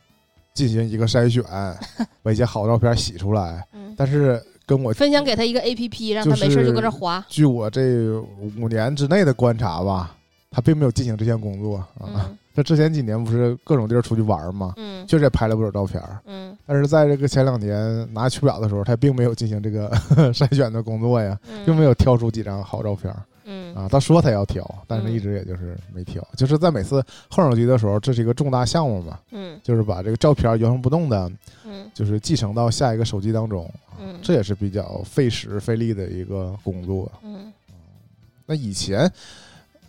进行一个筛选，把一些好照片洗出来，嗯，但是跟我分享给他一个 A P P，让他没事就搁这划。据我这五年之内的观察吧，他并没有进行这项工作啊。嗯。他之前几年不是各种地儿出去玩嘛，嗯。确实也拍了不少照片儿，嗯。但是在这个前两年拿取表的时候，他并没有进行这个 筛选的工作呀，嗯，并没有挑出几张好照片儿嗯啊。他说他要调，但是一直也就是没挑，就是在每次换手机的时候，这是一个重大项目嘛，嗯就是把这个照片原封不动的，嗯就是继承到下一个手机当中，嗯这也是比较费时费力的一个工作。嗯那以前，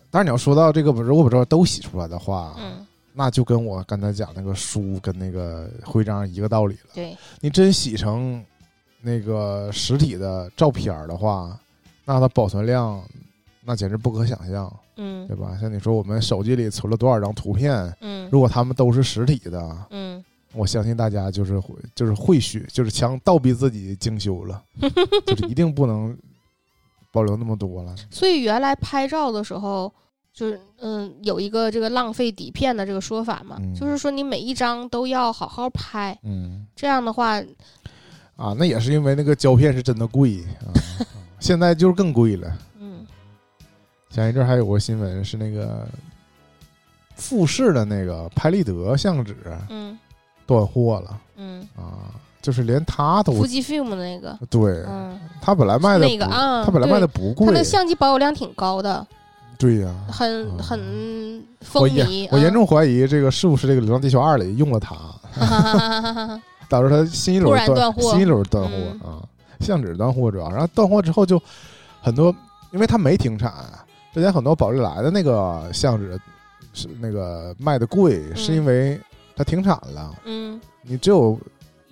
当然你要说到这个，如果把照都洗出来的话，嗯，那就跟我刚才讲那个书跟那个徽章一个道理了。对，你真洗成那个实体的照片的话，那它保存量那简直不可想象，嗯对吧？像你说我们手机里存了多少张图片，嗯如果他们都是实体的，嗯我相信大家就是会就是会学，就是强倒逼自己精修了，就是一定不能保留那么多了。所以原来拍照的时候，就是嗯，有一个这个浪费底片的这个说法嘛，嗯就是说你每一张都要好好拍，嗯。这样的话，啊，那也是因为那个胶片是真的贵 啊，现在就是更贵了。嗯前一阵儿还有个新闻是那个富士的那个拍立得相纸嗯断货了嗯啊，就是连他都夫妻 film 的那个，对，嗯，他本来卖的那个啊他本来卖的不贵它的，相机保有量挺高的，对呀。很嗯很我风靡严。我严嗯重怀疑这个是不是这个《流浪地球二》里用了它，导致他新一轮断货新一轮断货嗯啊，相纸断货主要，然后断货之后就很多，因为它没停产，之前很多宝丽来的那个相纸是那个卖的贵，嗯。是因为它停产了，嗯。你只有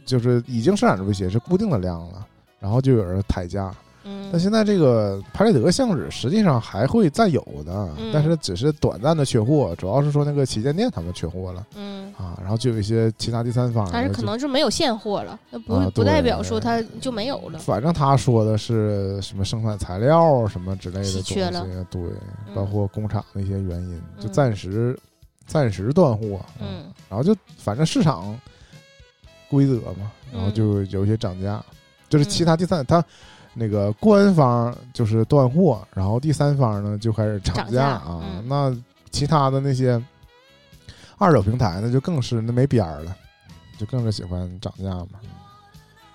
就是已经生产出一些是固定的量了，然后就有人抬价。嗯。但现在这个拍立得相纸实际上还会再有的，嗯。但是只是短暂的缺货，主要是说那个旗舰店他们缺货了嗯，啊，然后就有一些其他第三方，但是可能是没有现货了，那不啊不代表说它就没有了。反正他说的是什么生产材料什么之类的东西对，嗯。包括工厂的一些原因，就嗯。暂时暂时断货，嗯。然后就反正市场规则嘛，然后嗯。就有一些涨价，就是其他第三他那个官方就是断货，然后第三方呢就开始涨涨价啊，嗯那其他的那些二手平台呢就更是那没边儿了，就更是喜欢涨价嘛。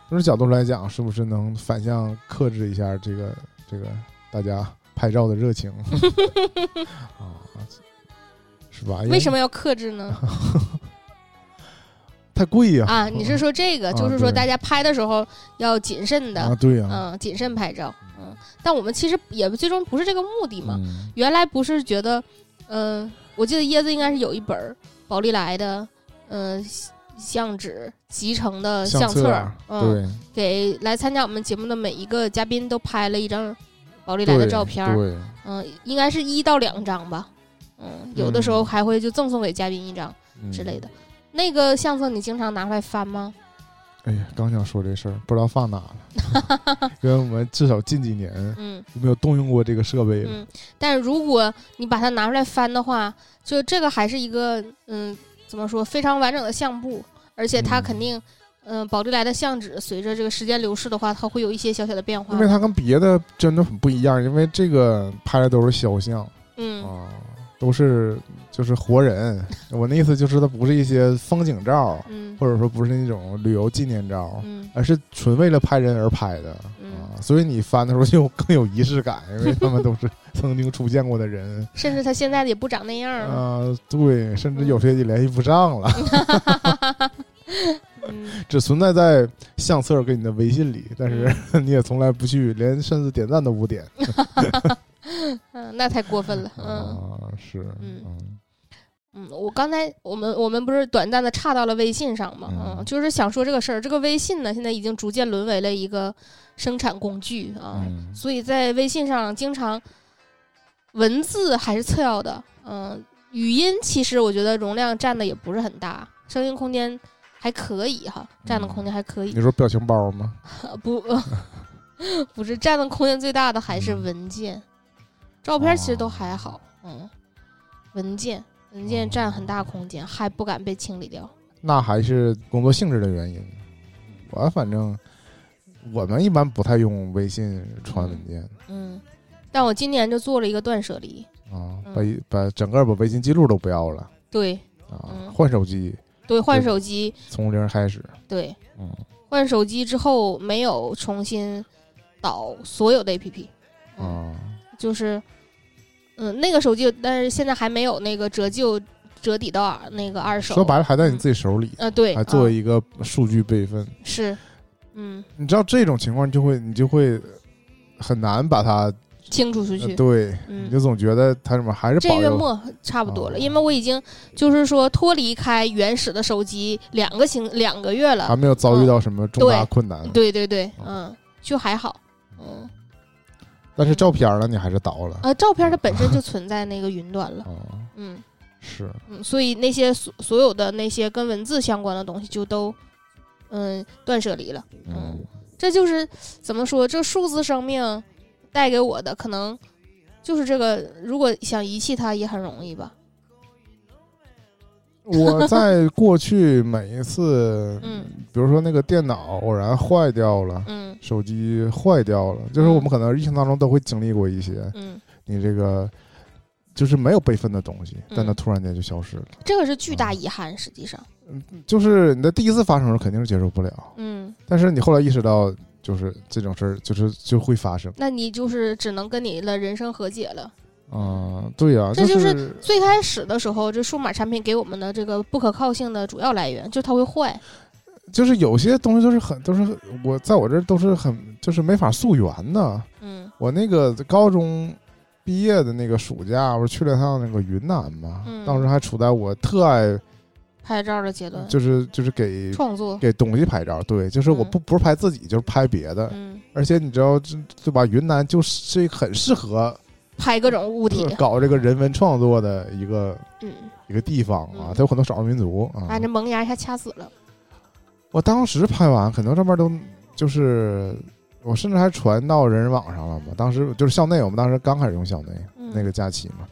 从这角度来讲，是不是能反向克制一下这个这个大家拍照的热情 啊？是吧？为什么要克制呢？太贵呀？啊，你是说这个，啊就是说大家拍的时候要谨慎啊，的，对呀，嗯，谨慎拍照，嗯。但我们其实也最终不是这个目的嘛。嗯原来不是觉得，嗯，我记得椰子应该是有一本宝丽来的，嗯，相纸集成的相册嗯，给来参加我们节目的每一个嘉宾都拍了一张宝丽来的照片儿，对，嗯，应该是一到两张吧，嗯，有的时候嗯还会就赠送给嘉宾一张嗯之类的。那个相册你经常拿出来翻吗？哎呀，刚想说这事儿，不知道放哪了。因为我们至少近几年嗯没有动用过这个设备了。嗯，但是如果你把它拿出来翻的话，就这个还是一个嗯，怎么说非常完整的相簿，而且它嗯肯定。嗯，宝丽来的相纸随着这个时间流逝的话，它会有一些小小的变化因。为它跟别的真的很不一样，因为这个拍的都是肖像嗯啊，都是就是活人。我那意思就是它不是一些风景照，嗯或者说不是那种旅游纪念照，嗯而是纯为了拍人而拍的嗯啊。所以你翻的时候就更有仪式感，因为他们都是曾经出现过的人。甚至他现在也不长那样了。啊，对，甚至有些也联系不上了，嗯只存在在相册跟你的微信里，但是你也从来不去，连甚至点赞都不点。嗯，那太过分了。嗯啊，是，嗯嗯嗯，我刚才我们我们不是短暂的岔到了微信上嘛？嗯嗯，就是想说这个事儿。这个微信呢，现在已经逐渐沦为了一个生产工具啊。嗯所以在微信上经常文字还是次要的，嗯，语音其实我觉得容量占的也不是很大，声音空间还可以哈，占的空间还可以。你说表情包吗？不，不是占的空间最大的还是嗯文件，照片其实都哦还好，嗯，文件文件占很大空间，还不敢被清理掉。那还是工作性质的原因。我反正我们一般不太用微信传文件嗯，但我今年就做了一个断舍离，啊，嗯把一把整个把微信记录都不要了对啊嗯，换手机对，换手机，从零开始。对，嗯换手机之后没有重新导所有的 APP，嗯，啊，就是，嗯，那个手机，但是现在还没有那个折旧折抵到那个二手，说白了还在你自己手里，呃，对，还作为啊一个数据备份。是，嗯，你知道这种情况就会你就会很难把它清除出去。呃对，嗯你就总觉得它什么还是这月末差不多了，哦因为我已经就是说脱离开原始的手机两个星两个月了还。没有遭遇到什么重大困难。对对对，哦嗯，就还好，嗯，但是照片呢，你还是倒了。呃，照片它本身就存在那个云端了，哦，嗯是，嗯，所以那些所所有的那些跟文字相关的东西就都嗯断舍离了。嗯，这就是怎么说，这数字生命带给我的可能就是这个，如果想遗弃它也很容易吧。我在过去每一次，嗯比如说那个电脑偶然坏掉了，嗯手机坏掉了，就是我们可能一生当中都会经历过一些，嗯，你这个就是没有备份的东西，但它嗯突然间就消失了。这个是巨大遗憾，实际上。嗯就是你的第一次发生的时候肯定是接受不了，嗯但是你后来意识到，就是这种事儿就是就会发生。那你就是只能跟你的人生和解了。嗯，对呀、这就是是最开始的时候，这数码产品给我们的这个不可靠性的主要来源，就是它会坏。就是有些东西都是很都是我在我这儿都是很就是没法溯源的。嗯我那个高中毕业的那个暑假，我去了趟那个云南嘛，嗯当时还处在我特爱拍照的阶段，就是就是给创作。给东西拍照，对，就是我嗯不不是拍自己，就是拍别的。嗯，而且你知道，这对吧？云南就是很适合拍各种物体。搞这个人文创作的一个嗯，一个地方啊，嗯它有很多少数民族啊。把这萌芽一下掐死了。我当时拍完，很多照片都就是，我甚至还传到人人网上了嘛。当时就是校内，我们当时刚开始用校内、嗯那个假期嘛。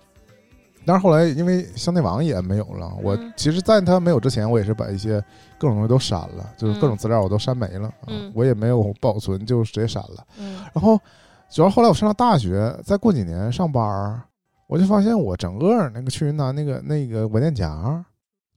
但是后来因为校内网也没有了，我嗯其实在它没有之前，我也是把一些各种东西都删了，就是各种资料我都删没了，我也没有保存，就直接删了。嗯然后主要后来我上了大学，再过几年上班儿，我就发现我整个那个去云南那个那个文件夹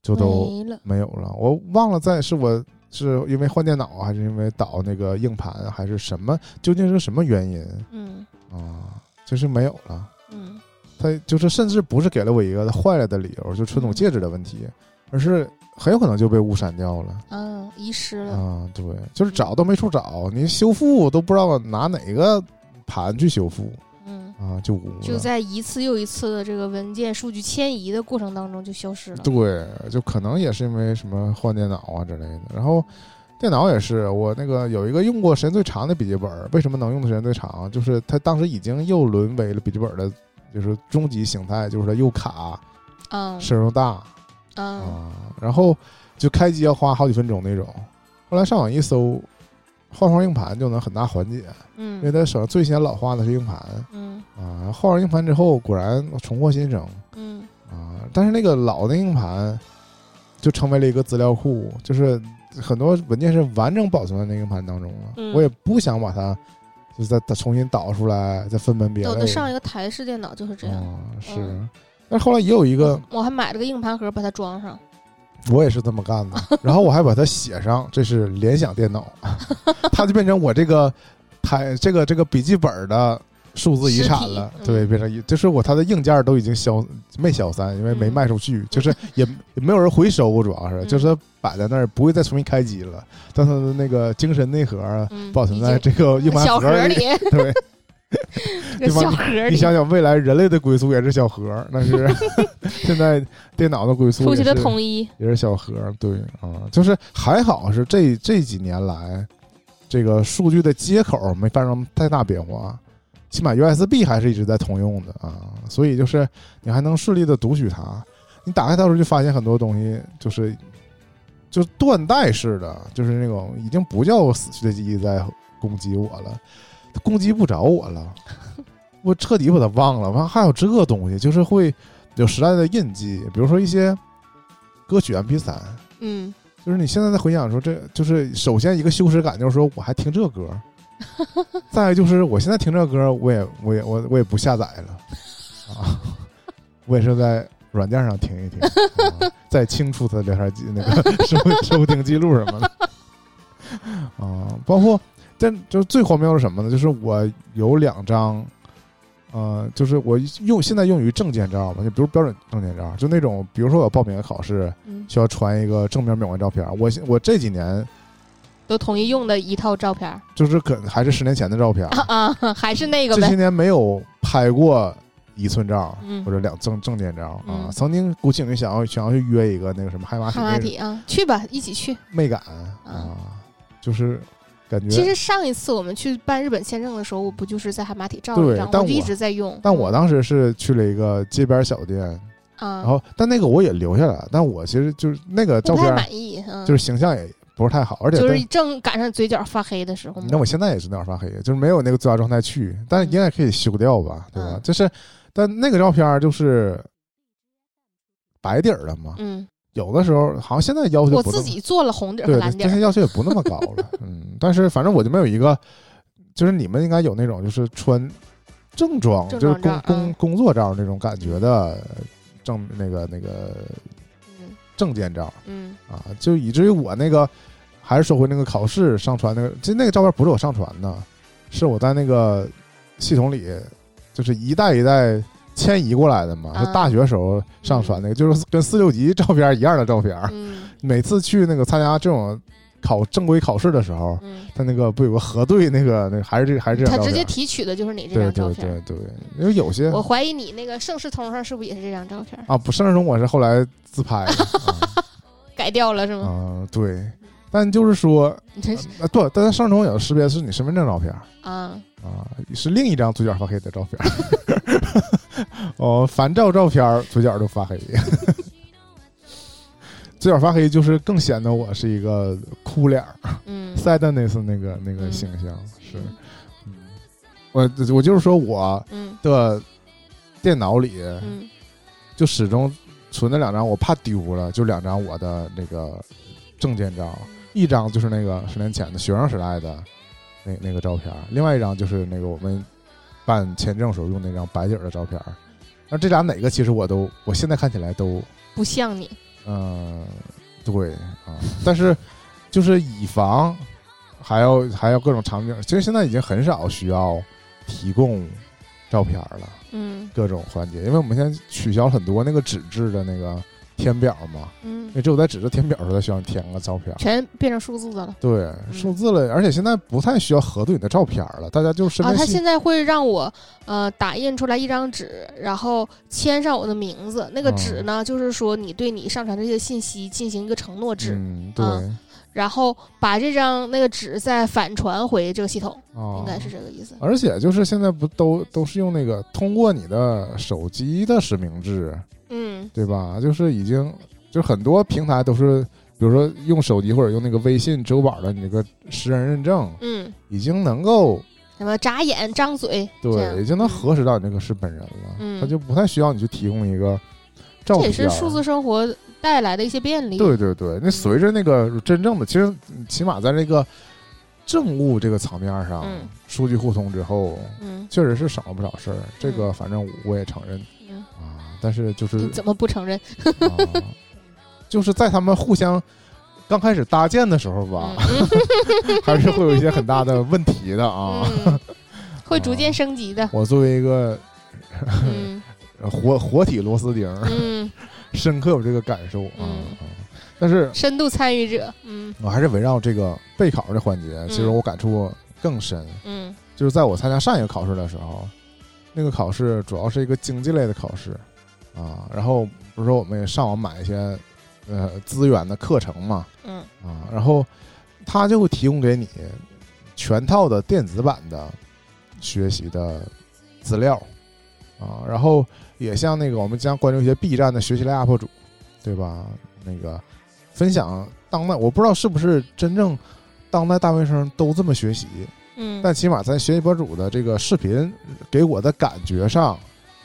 就都没了。没有了。我忘了在是我是因为换电脑，还是因为导那个硬盘，还是什么？究竟是什么原因嗯啊？就是没有了。嗯他就是甚至不是给了我一个坏了的理由，就传统戒指的问题，而是很有可能就被误删掉了。嗯，遗失了。啊，对，就是找都没处找，你修复都不知道拿哪个盘去修复嗯，啊，就无。就在一次又一次的这个文件数据迁移的过程当中就消失了。对，就可能也是因为什么换电脑啊之类的。然后电脑也是，我那个有一个用过时间最长的笔记本，为什么能用的时间最长？就是它当时已经又沦为了笔记本的，就是终极形态，就是它又卡，嗯声又大嗯啊，然后就开机要花好几分钟那种。后来上网一搜，换换硬盘就能很大缓解，因为嗯它手上最先老化的是硬盘嗯啊。换完硬盘之后，果然重获新生。嗯啊，但是那个老的硬盘就成为了一个资料库，就是很多文件是完整保存在那个硬盘当中了。嗯我也不想把它就是再再重新导出来，再分门别类。有的上一个台式电脑就是这样。啊，是。嗯但是后来也有一个，我还买了个硬盘盒把它装上。我也是这么干的，然后我还把它写上，这是联想电脑，它就变成我这个台这个这个笔记本的数字遗产了。对，嗯变成一就是我它的硬件都已经消没消散，因为没嗯卖出去，就是也也没有人回收，主要是嗯。就是摆在那儿不会再重新开机了，但它的那个精神内核保存在这个 硬盘盒里，里，对，这个小盒，你想想未来人类的归宿也是小盒，那是现 在电脑的归宿出去的也是统一。也是小盒，对啊，就是还好是这这几年来，这个数据的接口没发生太大变化，起码 USB 还是一直在通用的啊，所以就是你还能顺利的读取它。你打开它的时候就发现很多东西就是就是断代式的，就是那种已经不叫死去的记忆在攻击我了，它攻击不着我了，我彻底把它忘了。完还有这个东西，就是会有时代的印记，比如说一些歌曲 MP 三，嗯。就是你现在在回想说，这就是首先一个羞耻感，就是说我还听这歌，再就是我现在听这歌，我也我也我我也不下载了。啊，我也是在软件上听一听，啊、再清除他的聊天记那个收收听记录什么的。啊，包括但就是最荒谬是什么呢？就是我有两张。呃，就是我用现在用于证件照嘛，就比如标准证件照，就那种，比如说我报名考试，嗯，需要传一个正面美观照片儿。我我这几年都统一用的一套照片儿就是可还是十年前的照片儿，啊啊，还是那个呗。这些年没有拍过一寸照嗯或者两证证件照啊。嗯曾经鼓起勇气想要想要去约一个那个什么海马体哈马体啊，去吧，一起去。没敢啊，就是感觉。其实上一次我们去办日本签证的时候，我不就是在海马体照了一张，我我就一直在用。但我当时是去了一个街边小店，啊，然后但那个我也留下来了，但我其实就是那个照片满意，嗯，就是形象也不是太好，而且就是正赶上嘴角发黑的时候。那我现在也是那样发黑，就是没有那个最佳状态去，但是应该可以修掉吧，对吧？嗯就是，但那个照片就是白底儿的嘛，嗯，有的时候好像现在要求我自己做了红底儿和对，蓝底儿。这些要求也不那么高了，嗯，但是反正我就没有一个，就是你们应该有那种就是穿正装，正就是工工工作照那种感觉的证那个那个嗯证件照嗯啊，就以至于我那个还是说回那个考试上传那个，其实那个照片不是我上传的，是我在那个系统里，就是一代一代迁移过来的嘛，啊是大学时候上传那个，就是跟四六级照片一样的照片。嗯每次去那个参加这种考正规考试的时候，嗯，他那个不有个核对那个那个还是这还是这。他直接提取的就是你这张照对片。对对，因为有些我怀疑你那个盛世通上是不是也是这张照片？啊，不，盛世通我是后来自拍的 改掉了是啊、吗？啊对，但就是说你真是啊，对，但是盛世通有识别是你身份证照片啊，啊，是另一张嘴角发黑的照片。哦，烦照照片嘴角都发黑，嘴角发黑就是更显得我是一个哭脸儿。嗯。Sadness 那个那个嗯形象是。嗯。我我就是说我嗯。的电脑里嗯。就始终存了两张，我怕丢了，就两张我的那个证件照，一张就是那个十年前的学生时代的那那个照片，另外一张就是那个我们办签证时候用那张白底儿的照片。那这俩哪个其实我都，我现在看起来都，不像你。嗯、对啊，但是就是以防还要还要各种场景，其实现在已经很少需要提供照片了。嗯各种环节，因为我们现在取消很多那个纸质的那个填表嘛，因嗯，为只有在纸质填表的时候才需要你填个照片。全变成数字的了。对，数字了，而且现在不太需要核对你的照片了，大家就是啊，他现在会让我呃打印出来一张纸，然后签上我的名字。那个哦纸呢，就是说你对你上传这些信息进行一个承诺纸，嗯，对，啊然后把这张那个纸再反传回这个系统，啊，应该是这个意思。而且就是现在不都都是用那个通过你的手机的实名制，嗯对吧？就是已经就很多平台都是，比如说用手机或者用那个微信、支付宝的你这个实人认证，嗯，已经能够什么眨眼、张嘴，对，已经能嗯核实到你这个是本人了，嗯他就不太需要你去提供一个照这。也是数字生活带来的一些便利。对对对，那随着那个真正的，其实起码在这个政务这个层面上，嗯数据互通之后，嗯确实是省了不少事儿。这个反正我也承认但是就是你怎么不承认？啊，就是在他们互相刚开始搭建的时候吧，嗯 还是会有一些很大的问题的啊。嗯，会逐渐升级的。我作为一个嗯活活体螺丝钉，嗯，深刻有这个感受啊。但是深度参与者。嗯我还是围绕这个备考的环节，其实嗯我感触更深。嗯就是在我参加上一个考试的时候，那个考试主要是一个经济类的考试啊。然后不是说我们也上网买一些呃资源的课程嘛嗯啊，然后他就会提供给你全套的电子版的学习的资料啊，然后也像那个我们将关注一些 B 站的学习类 UP 主，对吧？那个分享当代，我不知道是不是真正当代大学生都这么学习，嗯，但起码咱学习博主的这个视频给我的感觉上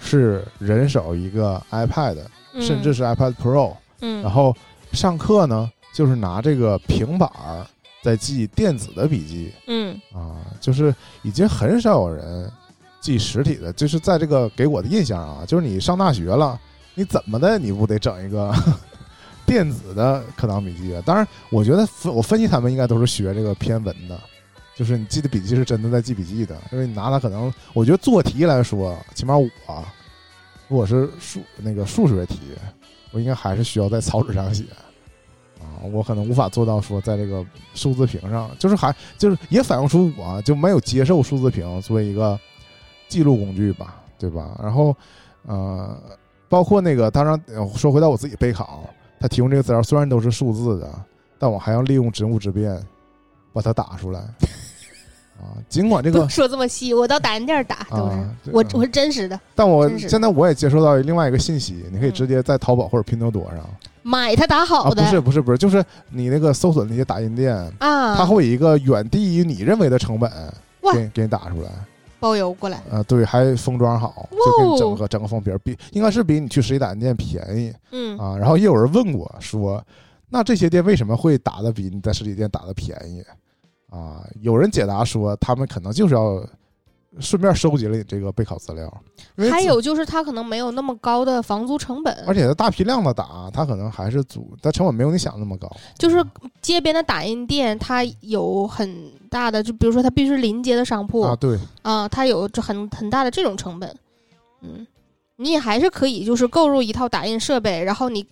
是人手一个 iPad，甚至是 iPad Pro，嗯，然后上课呢就是拿这个平板儿在记电子的笔记。嗯。啊，就是已经很少有人记实体的，就是在这个给我的印象啊，就是你上大学了，你怎么的你不得整一个 电子的课堂笔记啊？当然，我觉得分我分析他们应该都是学这个偏文的。就是你记的笔记是真的在记笔记的，因为你拿它可能，我觉得做题来说，起码我如果是数那个数学题，我应该还是需要在草纸上写啊，我可能无法做到说在这个数字屏上，就是还就是也反映出我就没有接受数字屏作为一个记录工具吧，对吧？然后呃，包括那个当然说回到我自己备考，他提供这个资料虽然都是数字的，但我还要利用职务之便把它打出来啊，尽管这个说这么细，我到打印店打都是啊，我嗯。我是真实的，但我现在我也接收到另外一个信息，你可以嗯直接在淘宝或者拼多多上。买它打啊，好的。不是不是不是，就是你那个搜索那些打印店，啊，它会以一个远低于你认为的成本哇。给给你打出来，包邮过来，啊，对，还封装好，就给你整个整个封皮儿，比应该是比你去实体打印店便宜。嗯。啊。然后也有人问过说，那这些店为什么会打的比你在实体店打的便宜啊？有人解答说，他们可能就是要顺便收集了你这个备考资料。因为还有就是他可能没有那么高的房租成本，而且他大批量的打，他可能还是租，它成本没有你想那么高。就是街边的打印店，它有很大的，就比如说它必须是临街的商铺啊，对，啊，它有这很很大的这种成本，嗯，你也还是可以就是购入一套打印设备，然后你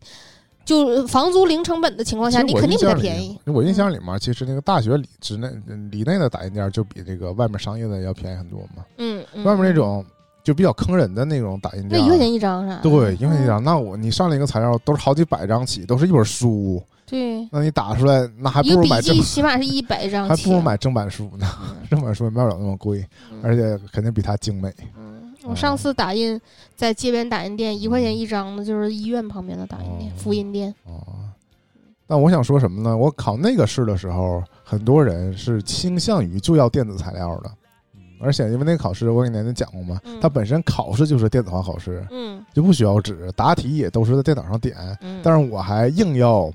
就房租零成本的情况下，你肯定比它便宜。嗯我印象里面，其实那个大学里之内里内的打印店就比这个外面商业的要便宜很多嘛。嗯，嗯外面那种就比较坑人的那种打印店，那一块钱一张是吧？对，一块钱一嗯张。那我你上了一个材料都是好几百张起，都是一本书，对，那你打出来那还不如买正记起码是一百张，还不如买正版书呢，嗯。正版书也卖不了那么贵，嗯。而且肯定比它精美。嗯，我上次打印在街边打印店一块钱一张的，就是医院旁边的打印店，哦福音店。哦，但我想说什么呢？我考那个试的时候，很多人是倾向于就要电子材料的，而且因为那个考试，我给年年讲过嘛，嗯它本身考试就是电子化考试，嗯。就不需要纸，答题也都是在电脑上点，嗯，但是我还硬要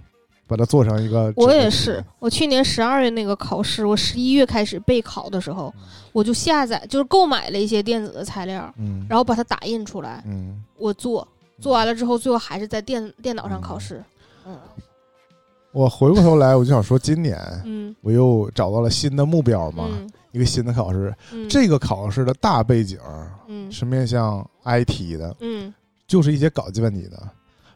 把它做成一个。我也是，，我去年十二月那个考试，我十一月开始备考的时候，我就下载，就是购买了一些电子的材料，嗯，然后把它打印出来，嗯，我做，做完了之后，最后还是在电电脑上考试。嗯。我回过头来，我就想说，今年嗯。我又找到了新的目标嘛，嗯。一个新的考试。嗯，这个考试的大背景嗯。是面向 IT 的，嗯。就是一些搞计算机的，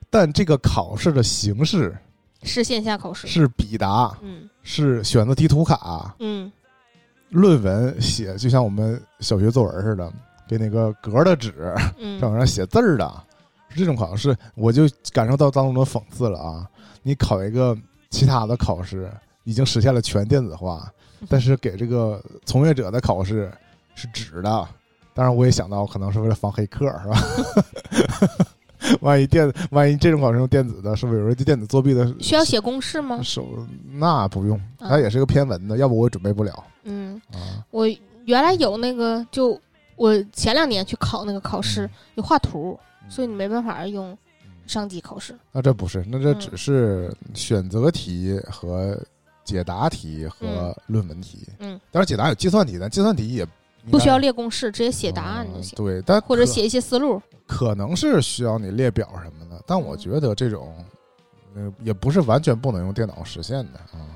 但这个考试的形式是线下考试。是笔答，嗯是选择题图卡，嗯论文写就像我们小学作文似的，给那个格的纸嗯 上上写字儿的，是这种考试，我就感受到当中的讽刺了啊！你考一个其他的考试，已经实现了全电子化，但是给这个从业者的考试是纸的。当然，我也想到可能是为了防黑客，是吧？万一电，万一这种考试用电子的，是不是有人对电子作弊的需要写公式吗？手？那不用，啊它也是个偏文的，要不我也准备不了嗯，啊。我原来有那个，就我前两年去考那个考试嗯有画图，嗯所以你没办法用上机考试。那这不是，那这嗯只是选择题和解答题和论文题。嗯，当然解答有计算题，但计算题也不需要列列公式，直接写答案就行，对，但或者写一些思路。可能是需要你列表什么的，但我嗯觉得这种，呃，也不是完全不能用电脑实现的啊。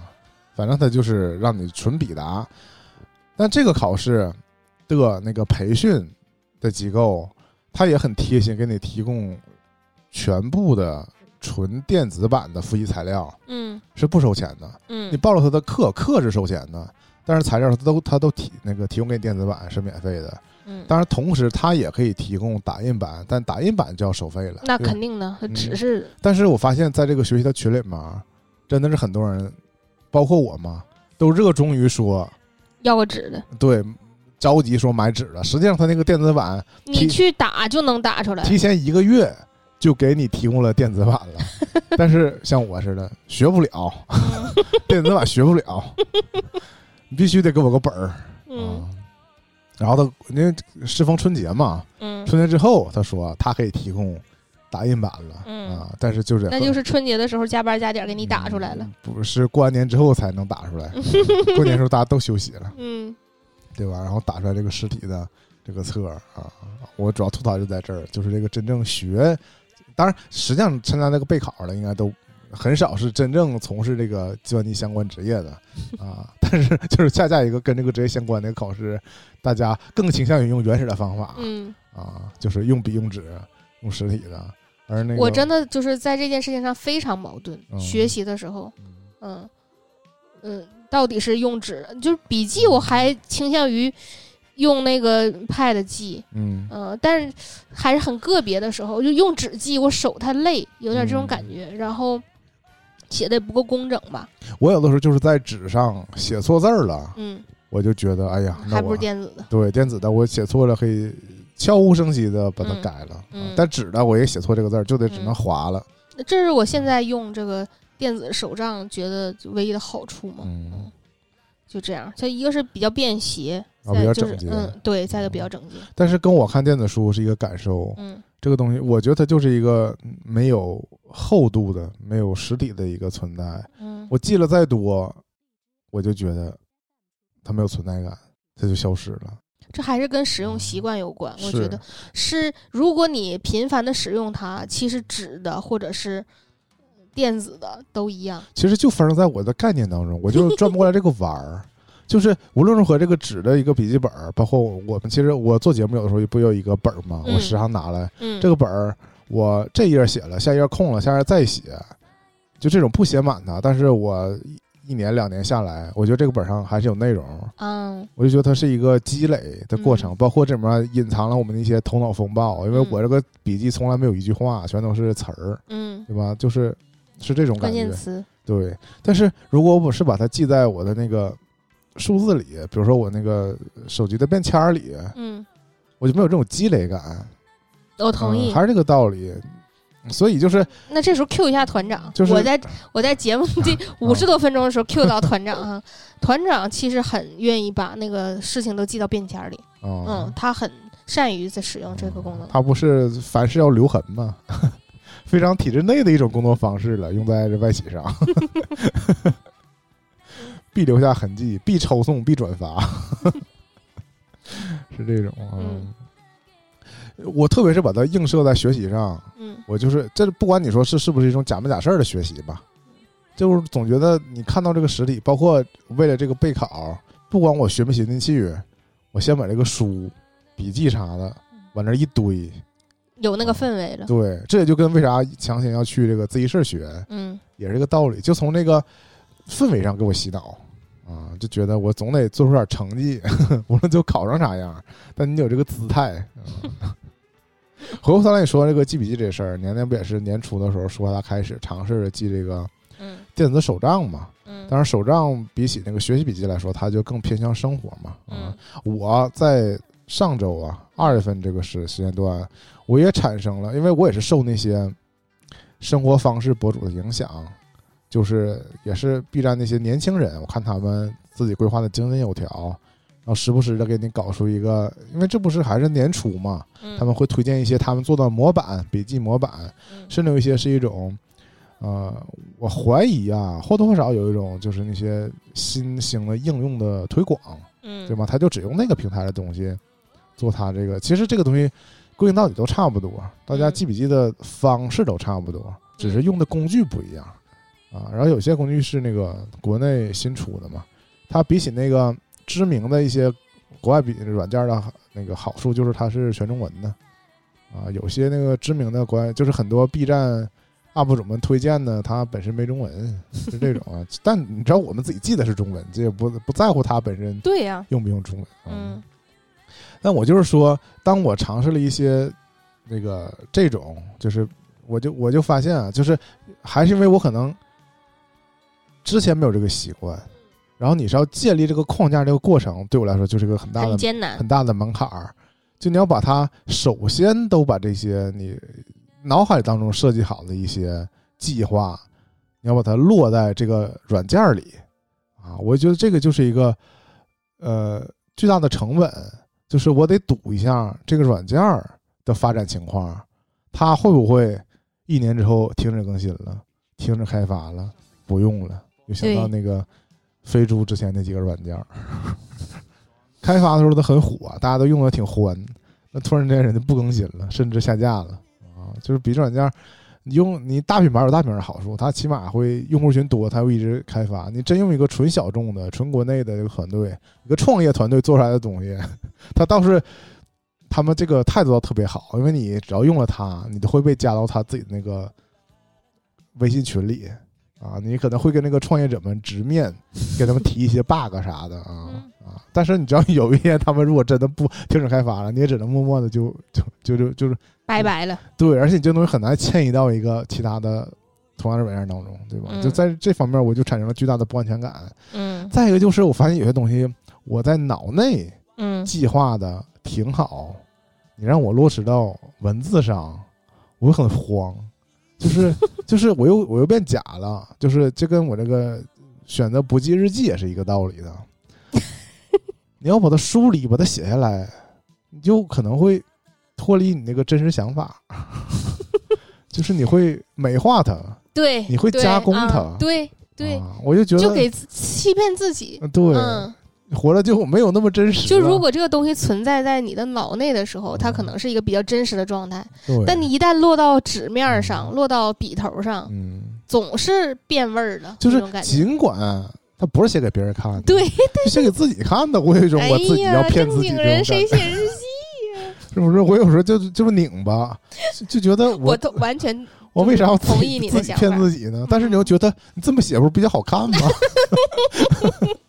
反正它就是让你纯笔答，但这个考试的那个培训的机构，他也很贴心，给你提供全部的纯电子版的复习材料，嗯是不收钱的。嗯你报了他的课，课是收钱的，但是材料他都他都提那个提供给你电子版是免费的。嗯，当然，同时它也可以提供打印版，但打印版就要收费了。那肯定的，嗯只是但是我发现，在这个学习的群里面，真的是很多人，包括我嘛，都热衷于说，要个纸的，对，着急说买纸的。实际上，他那个电子版你去打就能打出来。提前一个月就给你提供了电子版了。但是像我似的，学不了嗯 电子版，学不了，你必须得给我个本儿嗯啊。然后他因为适逢春节嘛，嗯，春节之后他说他可以提供打印版了、嗯啊，但是就是那就是春节的时候加班加点给你打出来了。嗯不是过完年之后才能打出来，过年时候大家都休息了，嗯对吧？然后打出来这个实体的这个册啊，我主要吐槽就在这儿，就是这个真正学，当然实际上参加那个备考的应该都。很少是真正从事这个计算机相关职业的 啊，但是就是恰恰一个跟这个职业相关的考试，大家更倾向于用原始的方法嗯，啊，就是用笔用纸用实体的，而那个我真的就是在这件事情上非常矛盾。嗯。学习的时候，嗯。嗯嗯，到底是用纸，就是笔记，我还倾向于用那个 Pad 记，嗯。嗯、但是还是很个别的时候，就用纸记，我手太累，有点这种嗯。感觉，然后写的也不够工整吧，我有的时候就是在纸上写错字儿了，嗯，我就觉得哎呀，那还不我如电子的，对电子的我写错了可以悄无声息的把它嗯改了，嗯啊但纸的我也写错这个字儿，就得只能嗯划了。这是我现在用这个电子手账觉得唯一的好处嘛，嗯，就这样，它一个是比较便携，啊再就是比较整洁嗯，对，再一个比较整洁，但是跟我看电子书是一个感受，嗯这个东西我觉得它就是一个没有厚度的、没有实体的一个存在。嗯我记了再多，我就觉得它没有存在感，它就消失了。这还是跟使用习惯有关。我觉得是，如果你频繁的使用它，其实纸的或者是电子的都一样。其实就发生在我的概念当中，我就转不过来这个弯儿。就是无论如何，这个纸的一个笔记本儿，包括我们其实我做节目有的时候不有一个本儿吗？嗯我时常拿来嗯，这个本儿，我这页写了，下页空了，下页再写，就这种不写满它。但是我一一年两年下来，我觉得这个本上还是有内容，嗯我就觉得它是一个积累的过程，嗯包括这里面隐藏了我们的一些头脑风暴。因为嗯我这个笔记从来没有一句话，全都是词儿，嗯，对吧？就是是这种感觉。键词。对，但是如果我是把它记在我的那个数字里，比如说我那个手机的便签儿里，嗯，我就没有这种积累感。我同意。嗯还是这个道理。所以就是那这时候 Q 一下团长，就是我在我在节目第 五十多分钟的时候 Q 到团长啊，团长其实很愿意把那个事情都记到便签里，啊，嗯，他很善于在使用这个功能。他不是凡事要留痕吗？非常体制内的一种工作方式了，用在这外企上，必留下痕迹，必抄送，必转发，是这种啊。嗯我特别是把它映射在学习上，嗯我就是这不管你说是是不是一种假没假事儿的学习吧，就是总觉得你看到这个实体，包括为了这个备考，不管我学没学进去，我先把这个书、笔记啥的往那儿一堆，有那个氛围了。对，这也就跟为啥强行要去这个自习室学嗯也是这个道理，就从这个氛围上给我洗脑啊，就觉得我总得做出点成绩，无论就考成啥样，但你有这个姿态。嗯 回过头来你说这个记笔记这事儿，年年不也是年初的时候说他开始尝试着记这个嗯电子手账嘛？嗯但是手账比起那个学习笔记来说，它就更偏向生活嘛。嗯啊，我在上周啊二月份这个时时间段，我也产生了，因为我也是受那些生活方式博主的影响，就是也是 B 站那些年轻人，我看他们自己规划的井井有条，然后时不时的给你搞出一个，因为这不是还是年初嘛，嗯，他们会推荐一些他们做的模板、笔记模板，嗯甚至有一些是一种，呃，我怀疑啊，或多或少有一种就是那些新兴的应用的推广，嗯对吧？他就只用那个平台的东西做他这个，其实这个东西归根到底都差不多，大家嗯记笔记的方式都差不多，只是用的工具不一样啊。然后有些工具是那个国内新出的嘛，它比起那个知名的一些国外比软件的那个好处就是它是全中文的啊。有些那个知名的国外就是很多 B 站 UP 主们推荐的，它本身没中文，是这种啊。但你知道我们自己记得是中文，这也不不在乎它本身对呀，用不用中文。啊嗯但我就是说，当我尝试了一些那个这种，就是我就我就发现啊，就是还是因为我可能之前没有这个习惯，然后你是要建立这个框架这个过程，对我来说就是一个很大的很艰难很。大的门槛儿。就你要把它首先都把这些你脑海当中设计好的一些计划，你要把它落在这个软件儿里啊。我觉得这个就是一个呃巨大的成本，就是我得赌一下这个软件儿的发展情况，它会不会一年之后停止更新了，停止开发了，不用了，就想到那个飞猪之前那几个软件儿。开发的时候都很火，大家都用的挺欢，那突然间人家不更新了，甚至下架了啊！就是笔记软件，你用你大品牌有大品牌的好处，它起码会用户群多，它会一直开发。你真用一个纯小众的、纯国内的一个团队，一个创业团队做出来的东西，它倒是他们这个态度倒特别好，因为你只要用了它，你都会被加到他自己的那个微信群里啊，你可能会跟那个创业者们直面，给他们提一些 bug 啥的啊。嗯啊！但是你知道有一天他们如果真的不停止开发了，你也只能默默的就就就就就是拜拜了。对，而且你这东西很难迁移到一个其他的同样的软件当中，对吧？嗯就在这方面，我就产生了巨大的不安全感。嗯再一个就是，我发现有些东西我在脑内嗯计划的挺好，你让我落实到文字上，我很慌，就是 就是我又我又变假了，就是这跟我这个选择不记日记也是一个道理的。你要把它梳理，把它写下来，你就可能会脱离你那个真实想法，就是你会美化它，对，你会加工啊它对对，啊，我就觉得就给欺骗自己。呃对，嗯活着就没有那么真实。就如果这个东西存在在你的脑内的时候，它可能是一个比较真实的状态，但你一旦落到纸面上，落到笔头上，嗯，总是变味儿了，就是。尽管它不是写给别人看的，对，就写给自己看的，我有一种哎我自己要呀，骗自己人这种感觉，谁写日记呀？是不是？我有时候就就是拧巴，就就觉得我我都完全我为啥要同意你的想法骗自己呢？但是你又觉得你这么写不是比较好看吗？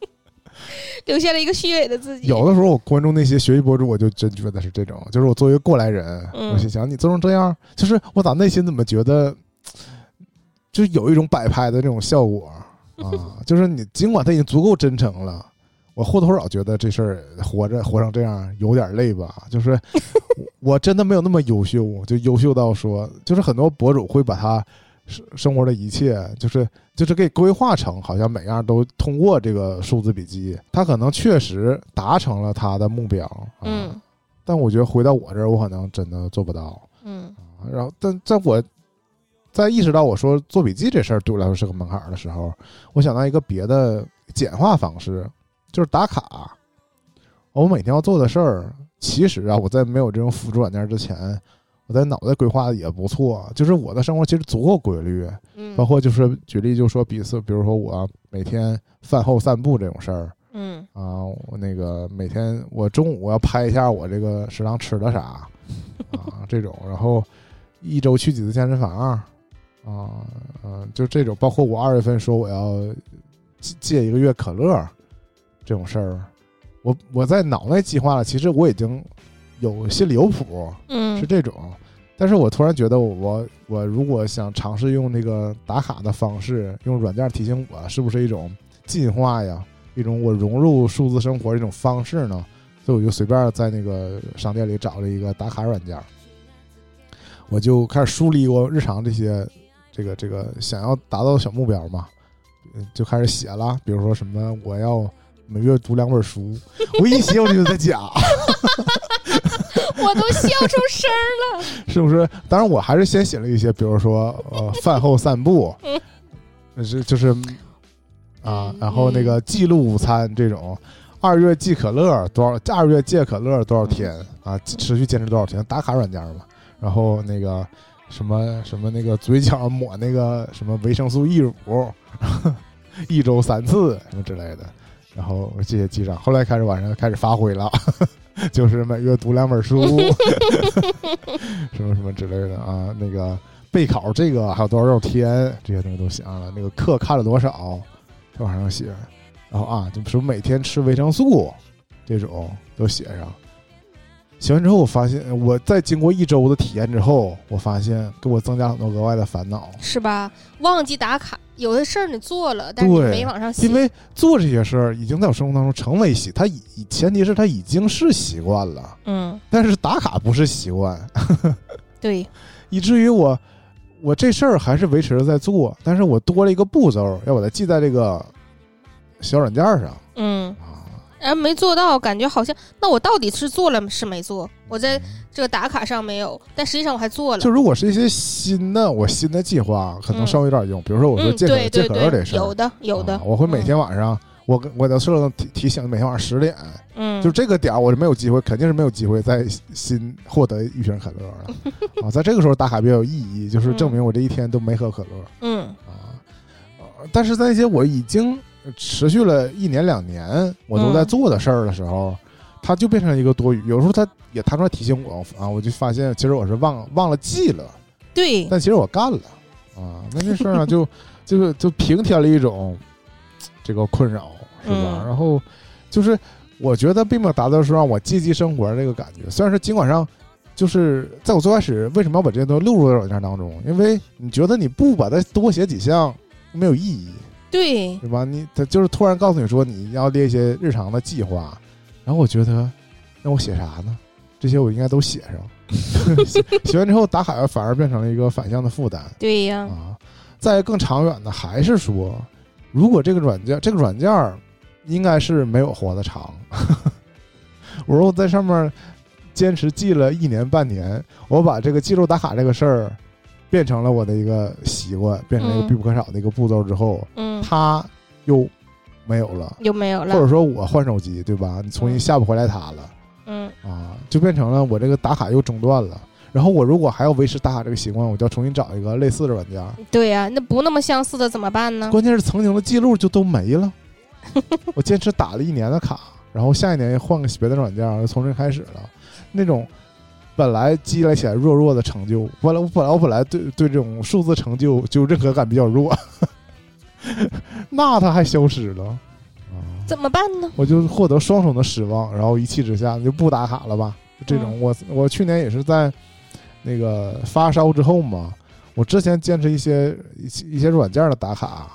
留下了一个虚伪的自己。有的时候我关注那些学习博主，我就真觉得是这种，就是我作为过来人，嗯我心想你做成这样，就是我咋内心怎么觉得，就是有一种摆拍的这种效果 啊，就是你尽管他已经足够真诚了。我或多或少觉得这事儿活着活成这样有点累吧，就是我 我真的没有那么优秀，就优秀到说，就是很多博主会把他生生活的一切，就是就是给规划成好像每样都通过这个数字笔记，他可能确实达成了他的目标，啊、嗯但我觉得回到我这儿，我可能真的做不到。嗯啊然后，但在我在意识到我说做笔记这事儿对我来说是个门槛儿的时候，我想到一个别的简化方式，就是打卡。我每天要做的事儿，其实啊，我在没有这种辅助软件之前，我在脑袋规划的也不错，就是我的生活其实足够规律，嗯，包括就是举例就说比如比如说我每天饭后散步这种事儿嗯啊，我那个每天我中午要拍一下我这个食堂吃的啥啊这种，然后一周去几次健身房啊，嗯、就这种，包括我二月份说我要戒戒一个月可乐这种事儿，我我在脑内计划了，其实我已经有心里有谱，嗯是这种。但是我突然觉得我，我如果想尝试用那个打卡的方式，用软件提醒我，是不是一种进化呀？一种我融入数字生活的一种方式呢？所以我就随便在那个商店里找了一个打卡软件，我就开始梳理我日常这些这个这个想要达到的小目标嘛，嗯就开始写了。比如说什么，我要每月读两本书，我一写我就在假。我都笑出声儿了。是不是？当然，我还是先写了一些，比如说呃，饭后散步，是就是啊嗯，然后那个记录午餐这种，二月忌可乐多少，二月戒可乐多少天啊，持续坚持多少天，打卡软件嘛。然后那个什么什么那个嘴角抹那个什么维生素 E 乳，一周三次什么之类的。然后这些记上，后来开始晚上开始发挥了，就是每月读两本书，什么什么之类的啊。那个备考这个还有多少多少天，这些东西都写上了。那个课看了多少，这往上写。然后啊，就什么每天吃维生素，这种都写上。写完之后，我发现我在经过一周的体验之后，我发现给我增加很多额外的烦恼。是吧？忘记打卡，有的事儿你做了，但是你没往上写。因为做这些事儿已经在我生活当中成为习，它已前提是它已经是习惯了，嗯，但是打卡不是习惯，对，以至于我我这事儿还是维持着在做，但是我多了一个步骤，要把它记在这个小软件上嗯，啊。然后没做到，感觉好像那我到底是做了是没做？我在这个打卡上没有，但实际上我还做了。就如果是一些新的我新的计划，可能稍微有点用。比如说我说嗯，戒可对对戒可乐这对，事儿，有的有的啊，我会每天晚上。我跟我的设定提提醒每天晚上十点，嗯，就这个点儿我是没有机会，肯定是没有机会再新获得一瓶可乐了啊！在这个时候打卡比较有意义，就是证明我这一天都没喝可乐嗯啊。呃但是在一些我已经持续了一年两年我都在嗯做的事儿的时候，它就变成一个多余。有时候它也弹出来提醒我啊，我就发现其实我是忘忘了记了，对，但其实我干了啊。那这事儿呢，就 就就平添了一种这个困扰，是吧？嗯然后就是我觉得并没有达到说让我积极生活这个感觉。虽然说尽管上，就是在我最开始为什么要把这些都录入到软件当中？因为你觉得你不把它多写几项没有意义，对，对吧？你他就是突然告诉你说你要列一些日常的计划，然后我觉得那我写啥呢？这些我应该都写上。写写完之后打卡反而变成了一个反向的负担。对呀，啊。再更长远的，还是说，如果这个软件，这个软件儿应该是没有活得长。我说我在上面坚持记了一年半年，我把这个记录打卡这个事儿变成了我的一个习惯，变成了一个嗯必不可少的一个步骤之后，嗯它又没有了，又没有了或者，说我换手机，对吧？你重新下不回来它了嗯啊，就变成了我这个打卡又中断了。然后我如果还要维持打卡这个习惯，我就要重新找一个类似的软件。对呀、那不那么相似的怎么办呢？关键是曾经的记录就都没了。我坚持打了一年的卡，然后下一年换个别的软件，又重新开始了。那种本来积累起来弱弱的成就，本来我本来我本来对对这种数字成就就认可感比较弱，那它还消失了啊！怎么办呢？我就获得双重的失望，然后一气之下就不打卡了吧。这种，我我去年也是在那个发烧之后嘛，我之前坚持一些一些一些软件的打卡，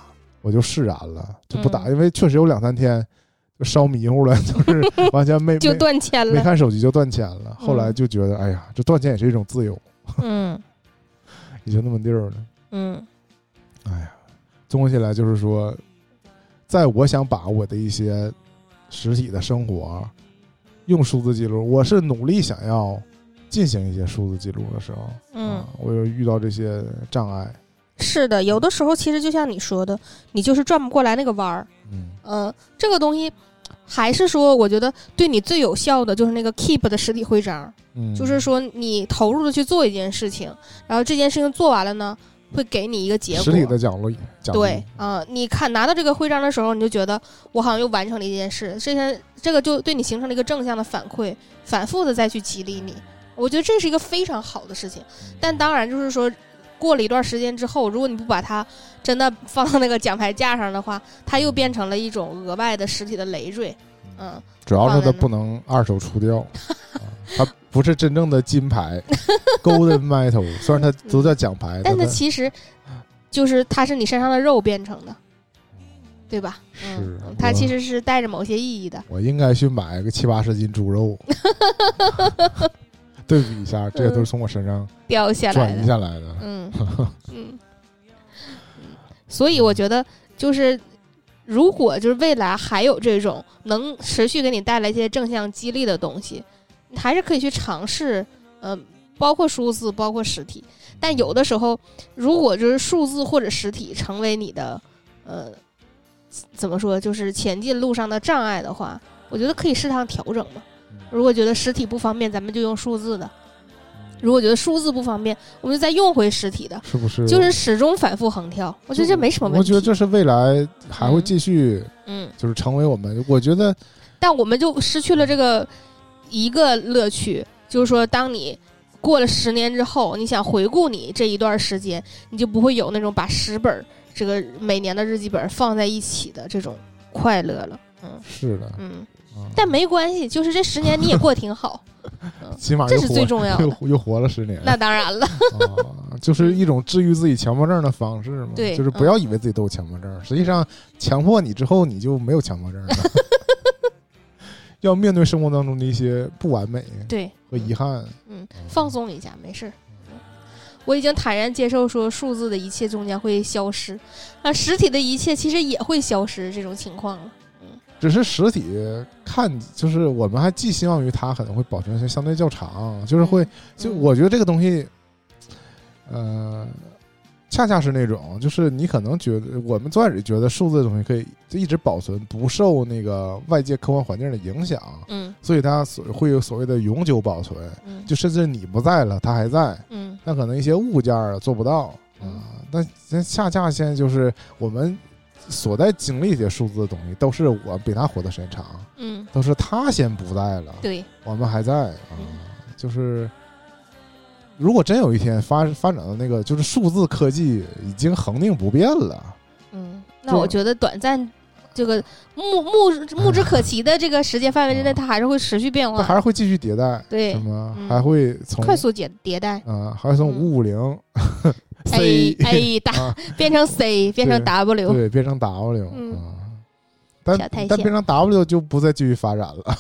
我就释然了，就不打，嗯因为确实有两三天就烧迷糊了，就是完全没 就没断签了。没看手机就断签了。后来就觉得，哎呀，这断签也是一种自由，嗯 也就那么地儿了。嗯哎呀，综合起来就是说，在我想把我的一些实体的生活用数字记录，我是努力想要进行一些数字记录的时候，嗯啊，，我又遇到这些障碍，是的，有的时候其实就像你说的，你就是转不过来那个弯儿。嗯呃，这个东西还是说，我觉得对你最有效的就是那个 Keep 的实体徽章，嗯，就是说你投入的去做一件事情，然后这件事情做完了呢，会给你一个结果。实体的奖励，奖励对，啊、你看拿到这个徽章的时候，你就觉得我好像又完成了一件事，这件这个就对你形成了一个正向的反馈，反复的再去激励你。我觉得这是一个非常好的事情，但当然就是说，过了一段时间之后，如果你不把它真的放到那个奖牌架上的话，它又变成了一种额外的实体的累赘。嗯，主要是它不能二手出掉，啊它不是真正的金牌，Golden Medal，虽然它都叫奖牌，但它它其实就是它是你身上的肉变成的，对吧？是嗯，它其实是带着某些意义的。我应该去买个七八十斤猪肉，对比一下，这些都是从我身上掉下来转移，下来的。嗯嗯 嗯，所以我觉得就是，如果就是未来还有这种能持续给你带来一些正向激励的东西，你还是可以去尝试，嗯、包括数字，包括实体。但有的时候，如果就是数字或者实体成为你的，呃，怎么说，就是前进路上的障碍的话，我觉得可以适当调整嘛。如果觉得实体不方便，咱们就用数字的；如果觉得数字不方便，我们就再用回实体的。是不是？就是始终反复横跳，我觉得这没什么问题。我觉得这是未来还会继续，嗯，就是成为我们。我觉得但我们就失去了这个一个乐趣，就是说，当你过了十年之后，你想回顾你这一段时间，你就不会有那种把十本儿这个每年的日记本放在一起的这种快乐了。嗯是的，嗯，啊但没关系，就是这十年你也过得挺好，起码这是最重要的又 又活了十年。那当然了。啊，就是一种治愈自己强迫症的方式嘛。对就是不要以为自己都有强迫症，实际上强迫你之后，你就没有强迫症了。要面对生活当中的一些不完美对，和遗憾。嗯，放松一下，没事儿。我已经坦然接受说数字的一切终将会消失，那实体的一切其实也会消失这种情况了。只是实体看，就是我们还寄希望于它可能会保存相对较长，就是会，就嗯我觉得这个东西，呃，恰恰是那种，就是你可能觉得我们最开始觉得数字的东西可以就一直保存，不受那个外界客观环境的影响，嗯所以它所会有所谓的永久保存，嗯就甚至你不在了，它还在，嗯但可能一些物件儿做不到啊嗯。但但恰恰现在就是我们所在经历这些数字的东西，都是我比他活的时间长，嗯，都是他先不在了，对，我们还在啊嗯。就是如果真有一天发发展到那个，就是数字科技已经恒定不变了，嗯，那我觉得短暂这个目目目之可及的这个时间范围之内，它还是会持续变化，它还是会继续迭代，对。什么嗯。还会从快速迭迭代。啊，还会从嗯。五五零 A C A 大啊，变成 C 变成 W，对，变成 W 嗯啊，但但变成 W 就不再继续发展了，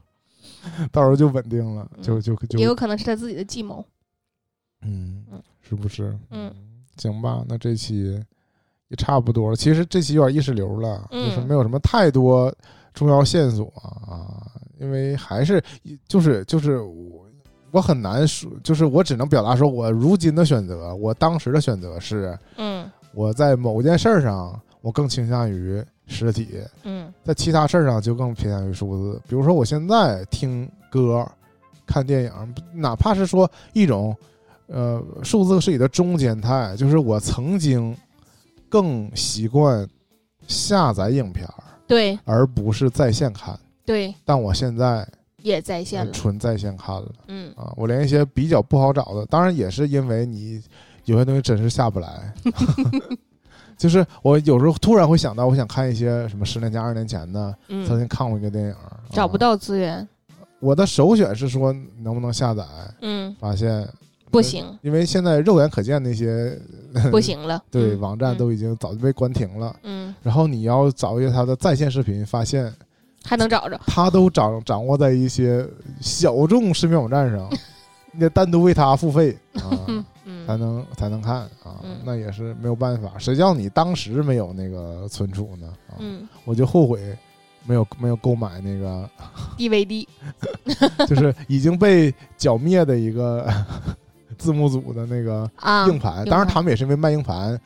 到时候就稳定了，就就就也有可能是他自己的计谋。嗯嗯，是不是？嗯，行吧，那这期也差不多了。其实这期有点意识流了，嗯就是没有什么太多重要线索啊，因为还是就是就是我我很难说，就是我只能表达说我如今的选择，我当时的选择是嗯我在某件事儿上，我更倾向于实体，嗯在其他事儿上就更偏向于数字。比如说，我现在听歌、看电影，哪怕是说一种呃数字是你的中间态，就是我曾经更习惯下载影片儿，对而不是在线看。对，但我现在也在线了。纯在线看了嗯啊！我连一些比较不好找的，当然也是因为你有些东西真是下不来。就是我有时候突然会想到，我想看一些什么十年前、二十年前的，曾嗯，经看过一个电影，啊。找不到资源。我的首选是说能不能下载，嗯，发现不行因为现在肉眼可见那些 不行了。对网站都已经早就被关停了。嗯，然后你要找一些它的在线视频，发现还能找着。他都掌掌握在一些小众视频网站上，你得单独为他付费 啊，嗯才嗯能才能看啊嗯，那也是没有办法。谁叫你当时没有那个存储呢？啊，嗯我就后悔没有没有购买那个，，DVD。就是已经被剿灭的一个字幕组的那个啊，硬盘。硬当然，他们也是因为卖硬盘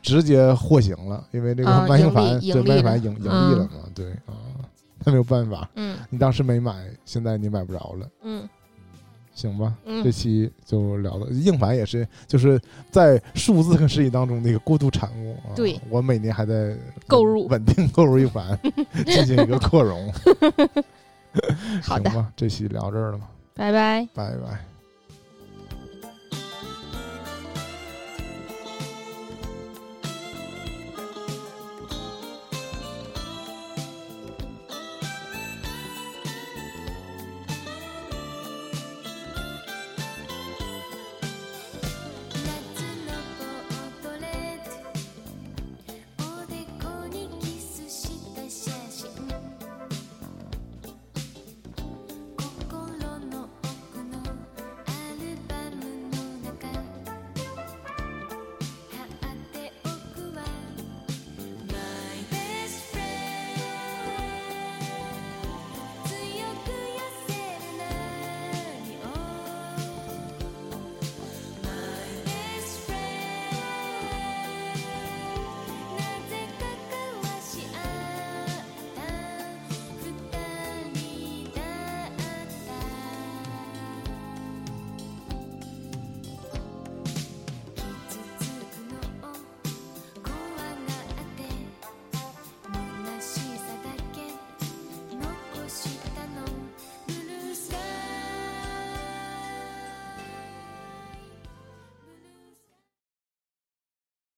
直接获刑了，因为这个啊卖硬盘对卖硬盘盈盈利嗯了嘛，对啊，那没有办法。嗯你当时没买，现在你买不着了，嗯行吧？嗯这期就聊到硬盘也是，就是在数字和实体当中的一个过渡产物啊。对我每年还在购入稳定购入硬盘，进行一个扩容。好的行吧，这期聊这儿了吧？拜拜。拜拜。